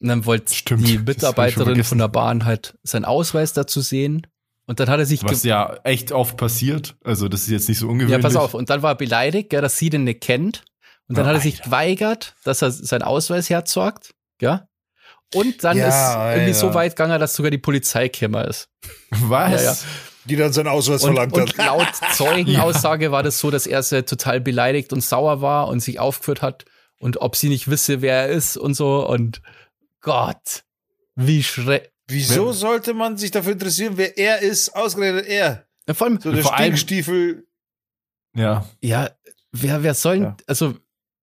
Und dann wollte die Mitarbeiterin von der Bahn halt seinen Ausweis dazu sehen. Und dann hat er sich. Was ja echt oft passiert. Also, das ist jetzt nicht so ungewöhnlich. Ja, pass auf. Und dann war er beleidigt, gell, dass sie den nicht kennt. Und dann oh, hat er sich Alter. geweigert, dass er seinen Ausweis herzeugt. Ja. Und dann ja, ist irgendwie so weit gegangen, dass sogar die Polizei gekommen ist. Was? Ja, ja. Die dann seinen Ausweis und, verlangt hat. Und laut <laughs> Zeugenaussage war das so, dass er sehr total beleidigt und sauer war und sich aufgeführt hat und ob sie nicht wisse, wer er ist und so. Und Gott, wie schrecklich. Wieso sollte man sich dafür interessieren, wer er ist, ausgerechnet er? Ja, vor allem, so der vor Stinkstiefel. Ja. Ja, wer, wer soll, ja. also,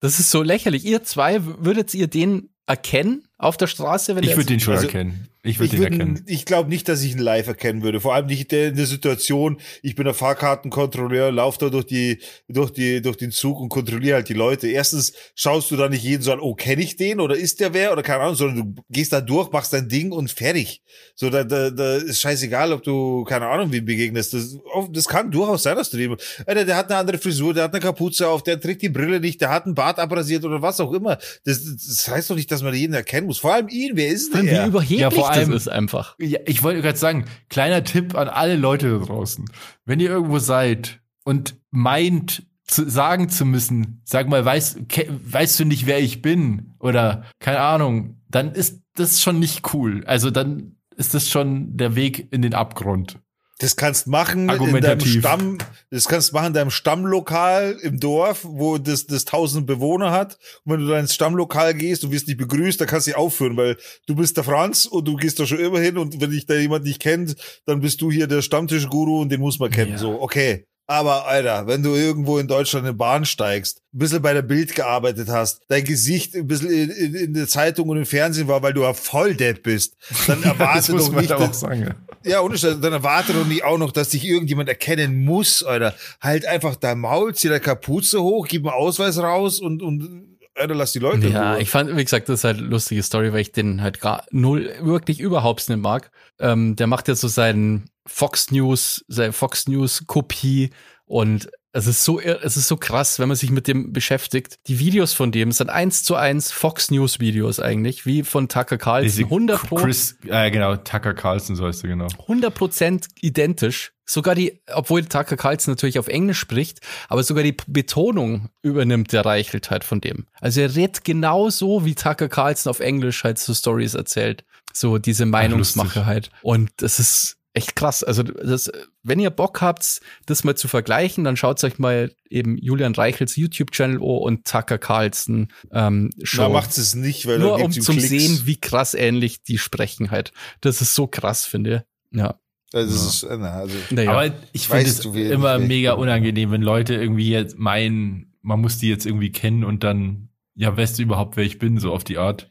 das ist so lächerlich. Ihr zwei, würdet ihr den erkennen auf der Straße? Wenn ich würde den schon also, erkennen. Ich würde ihn erkennen. Ich glaube nicht, dass ich ihn live erkennen würde. Vor allem nicht in der Situation, ich bin der Fahrkartenkontrolleur, lauf da durch die, durch die, durch den Zug und kontrolliere halt die Leute. Erstens schaust du da nicht jeden so an, oh, kenne ich den oder ist der wer oder keine Ahnung, sondern du gehst da durch, machst dein Ding und fertig. So, da, da, da ist scheißegal, ob du, keine Ahnung, wie begegnest. Das, das kann durchaus sein, dass du dem, Alter, der hat eine andere Frisur, der hat eine Kapuze auf, der trägt die Brille nicht, der hat einen Bart abrasiert oder was auch immer. Das, das heißt doch nicht, dass man jeden erkennen muss. Vor allem ihn, wer ist denn der? Wie überheblich ja, vor allem, das ist einfach. Ja, ich wollte gerade sagen, kleiner Tipp an alle Leute da draußen. Wenn ihr irgendwo seid und meint, zu, sagen zu müssen, sag mal, weißt, weißt du nicht, wer ich bin? Oder keine Ahnung, dann ist das schon nicht cool. Also dann ist das schon der Weg in den Abgrund. Das kannst machen in deinem Stamm, das kannst machen in deinem Stammlokal im Dorf, wo das, das tausend Bewohner hat. Und wenn du da ins Stammlokal gehst und wirst nicht begrüßt, dann kannst du dich aufführen, weil du bist der Franz und du gehst da schon immer hin und wenn dich da jemand nicht kennt, dann bist du hier der Stammtischguru und den muss man kennen. Ja. So, okay. Aber Alter, wenn du irgendwo in Deutschland in die Bahn steigst, ein bisschen bei der Bild gearbeitet hast, dein Gesicht ein bisschen in, in, in der Zeitung und im Fernsehen war, weil du ja Volldead bist, dann erwarte <laughs> ja, doch nicht, auch sagen, ja, und dann erwarte doch nicht auch noch, dass dich irgendjemand erkennen muss, Alter. Halt einfach dein Maul, zieh der Kapuze hoch, gib einen Ausweis raus und, und Alter, lass die Leute. Ja, ich fand, wie gesagt, das ist halt eine lustige Story, weil ich den halt gar null, wirklich überhaupt nicht mag. Ähm, der macht ja so seinen Fox News, seine Fox News Kopie und es ist so, es ist so krass, wenn man sich mit dem beschäftigt. Die Videos von dem sind eins zu eins Fox News Videos eigentlich, wie von Tucker Carlson. 100 Pro, Chris, äh, genau, Tucker Carlson, so heißt er genau. 100 Prozent identisch. Sogar die, obwohl Tucker Carlson natürlich auf Englisch spricht, aber sogar die Betonung übernimmt der Reichelt halt von dem. Also er redet genauso, wie Tucker Carlson auf Englisch halt so Stories erzählt. So diese Meinungsmache Ach, halt. Und das ist, echt krass. Also das, wenn ihr Bock habt, das mal zu vergleichen, dann schaut euch mal eben Julian Reichels YouTube-Channel und Tucker Carlson ähm, Show. Da macht es nicht, weil nur um zu sehen, wie krass ähnlich die sprechen halt. Das ist so krass, finde ich. Ja. Also, ja. Ist, na, also naja. Aber ich finde es immer mega unangenehm, wenn Leute irgendwie jetzt meinen, man muss die jetzt irgendwie kennen und dann, ja, weißt du überhaupt, wer ich bin, so auf die Art.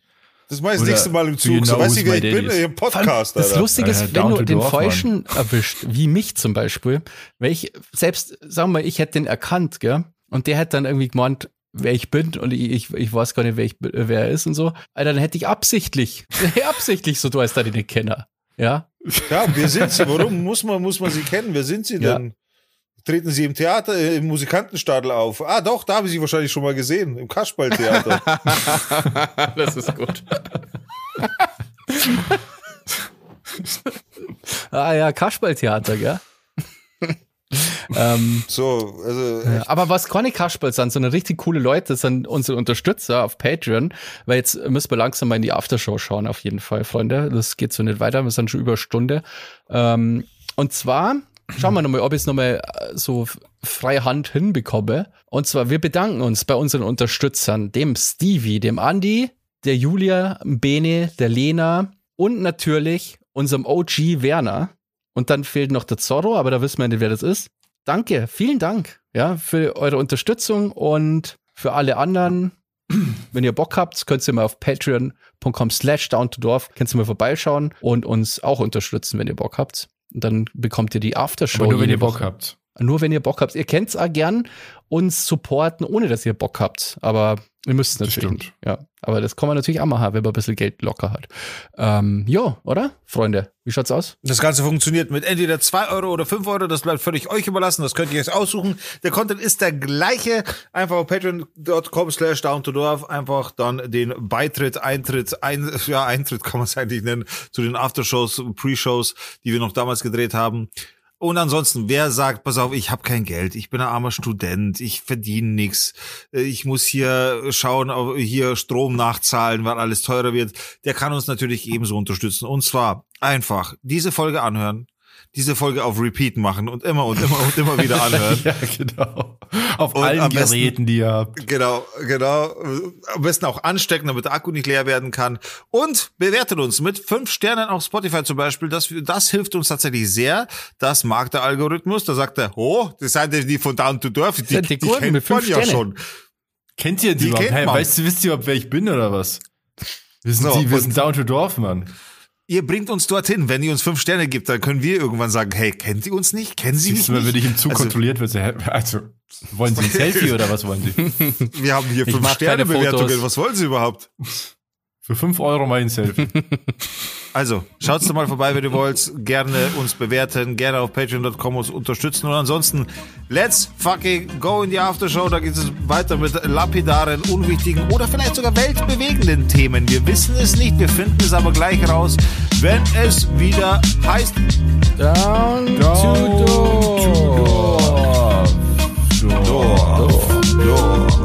Das mache ich das nächste Mal im Zug. So weiß ich, wer ich bin, im Podcast. Das Lustige ist, wenn du den Falschen erwischt, wie mich zum Beispiel, weil ich selbst, sagen wir mal, ich hätte den erkannt, gell? Und der hätte dann irgendwie gemeint, wer ich bin und ich, ich, ich weiß gar nicht, wer, ich, wer er ist und so. Alter, dann hätte ich absichtlich, <laughs> absichtlich so, du als da den Kenner. Ja? Ja, wir sind sie. Warum muss man, muss man sie kennen? Wer sind sie denn? Ja treten Sie im Theater, äh, im Musikantenstadel auf. Ah, doch, da habe ich Sie wahrscheinlich schon mal gesehen, im Kasperltheater. <laughs> das ist gut. <laughs> ah ja, Kasperltheater, gell? <laughs> ähm, so, also. Ja, aber was keine Kasperl sind, sondern richtig coole Leute, das sind unsere Unterstützer auf Patreon, weil jetzt müssen wir langsam mal in die Aftershow schauen, auf jeden Fall, Freunde. Das geht so nicht weiter, wir sind schon über Stunde. Ähm, und zwar Schauen wir nochmal, ob ich es nochmal äh, so freie Hand hinbekomme. Und zwar, wir bedanken uns bei unseren Unterstützern, dem Stevie, dem Andy, der Julia, Bene, der Lena und natürlich unserem OG Werner. Und dann fehlt noch der Zorro, aber da wissen wir nicht, wer das ist. Danke, vielen Dank, ja, für eure Unterstützung und für alle anderen. <clears throat> Wenn ihr Bock habt, könnt ihr mal auf patreon.com slash down to dorf, könnt ihr mal vorbeischauen und uns auch unterstützen, wenn ihr Bock habt. Dann bekommt ihr die Aftershow. Aber nur wenn ihr Bock habt. Nur wenn ihr Bock habt. Ihr kennt es auch gern uns supporten, ohne dass ihr Bock habt. Aber ihr müsst natürlich. Nicht. Ja, aber das kann man natürlich auch machen, wenn man ein bisschen Geld locker hat. Ähm, ja, oder? Freunde, wie schaut's aus? Das Ganze funktioniert mit entweder zwei Euro oder fünf Euro. Das bleibt völlig euch überlassen. Das könnt ihr jetzt aussuchen. Der Content ist der gleiche. Einfach auf patreon.com slash down to dorf einfach dann den Beitritt, Eintritt, ein, ja, Eintritt kann man es eigentlich nennen, zu den Aftershows, Pre-Shows, die wir noch damals gedreht haben. Und ansonsten, wer sagt, pass auf, ich habe kein Geld, ich bin ein armer Student, ich verdiene nichts, ich muss hier schauen, hier Strom nachzahlen, weil alles teurer wird, der kann uns natürlich ebenso unterstützen. Und zwar einfach diese Folge anhören, diese Folge auf Repeat machen und immer und immer und immer wieder <laughs> anhören. ja, genau. Auf und allen besten, Geräten, die ihr habt. Genau, genau. Am besten auch anstecken, damit der Akku nicht leer werden kann. Und bewertet uns mit fünf Sternen auf Spotify zum Beispiel. Das, das hilft uns tatsächlich sehr. Das mag der Algorithmus. Da sagt er, oh, das sind die von Down to Dorf. Die, die, die kennt mit fünf man ja schon. Kennt ihr die, die überhaupt? Hey, weißt du, wisst ihr überhaupt, wer ich bin oder was? Wir sind, so, die, wir sind Down to Dorf, Mann ihr bringt uns dorthin. Wenn ihr uns fünf Sterne gibt, dann können wir irgendwann sagen, hey, kennt ihr uns nicht? Kennen Sie Siehst mich du, nicht? Wenn ich im Zug also, kontrolliert wird, also wollen Sie ein <laughs> Selfie oder was wollen Sie? Wir haben hier fünf Sterne Bewertungen. Was wollen Sie überhaupt? Für fünf Euro mein Selfie. <laughs> Also, schaut's doch mal vorbei, wenn ihr wollt. Gerne uns bewerten, gerne auf patreon.com uns unterstützen. Und ansonsten, let's fucking go in die Aftershow. Da geht es weiter mit lapidaren, unwichtigen oder vielleicht sogar weltbewegenden Themen. Wir wissen es nicht, wir finden es aber gleich raus, wenn es wieder heißt Down, Down to Dorf. Dorf. Dorf. Und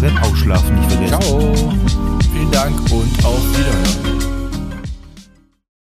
morgen ausschlafen nicht vergessen. Ciao. Vielen Dank und auf Wiedersehen.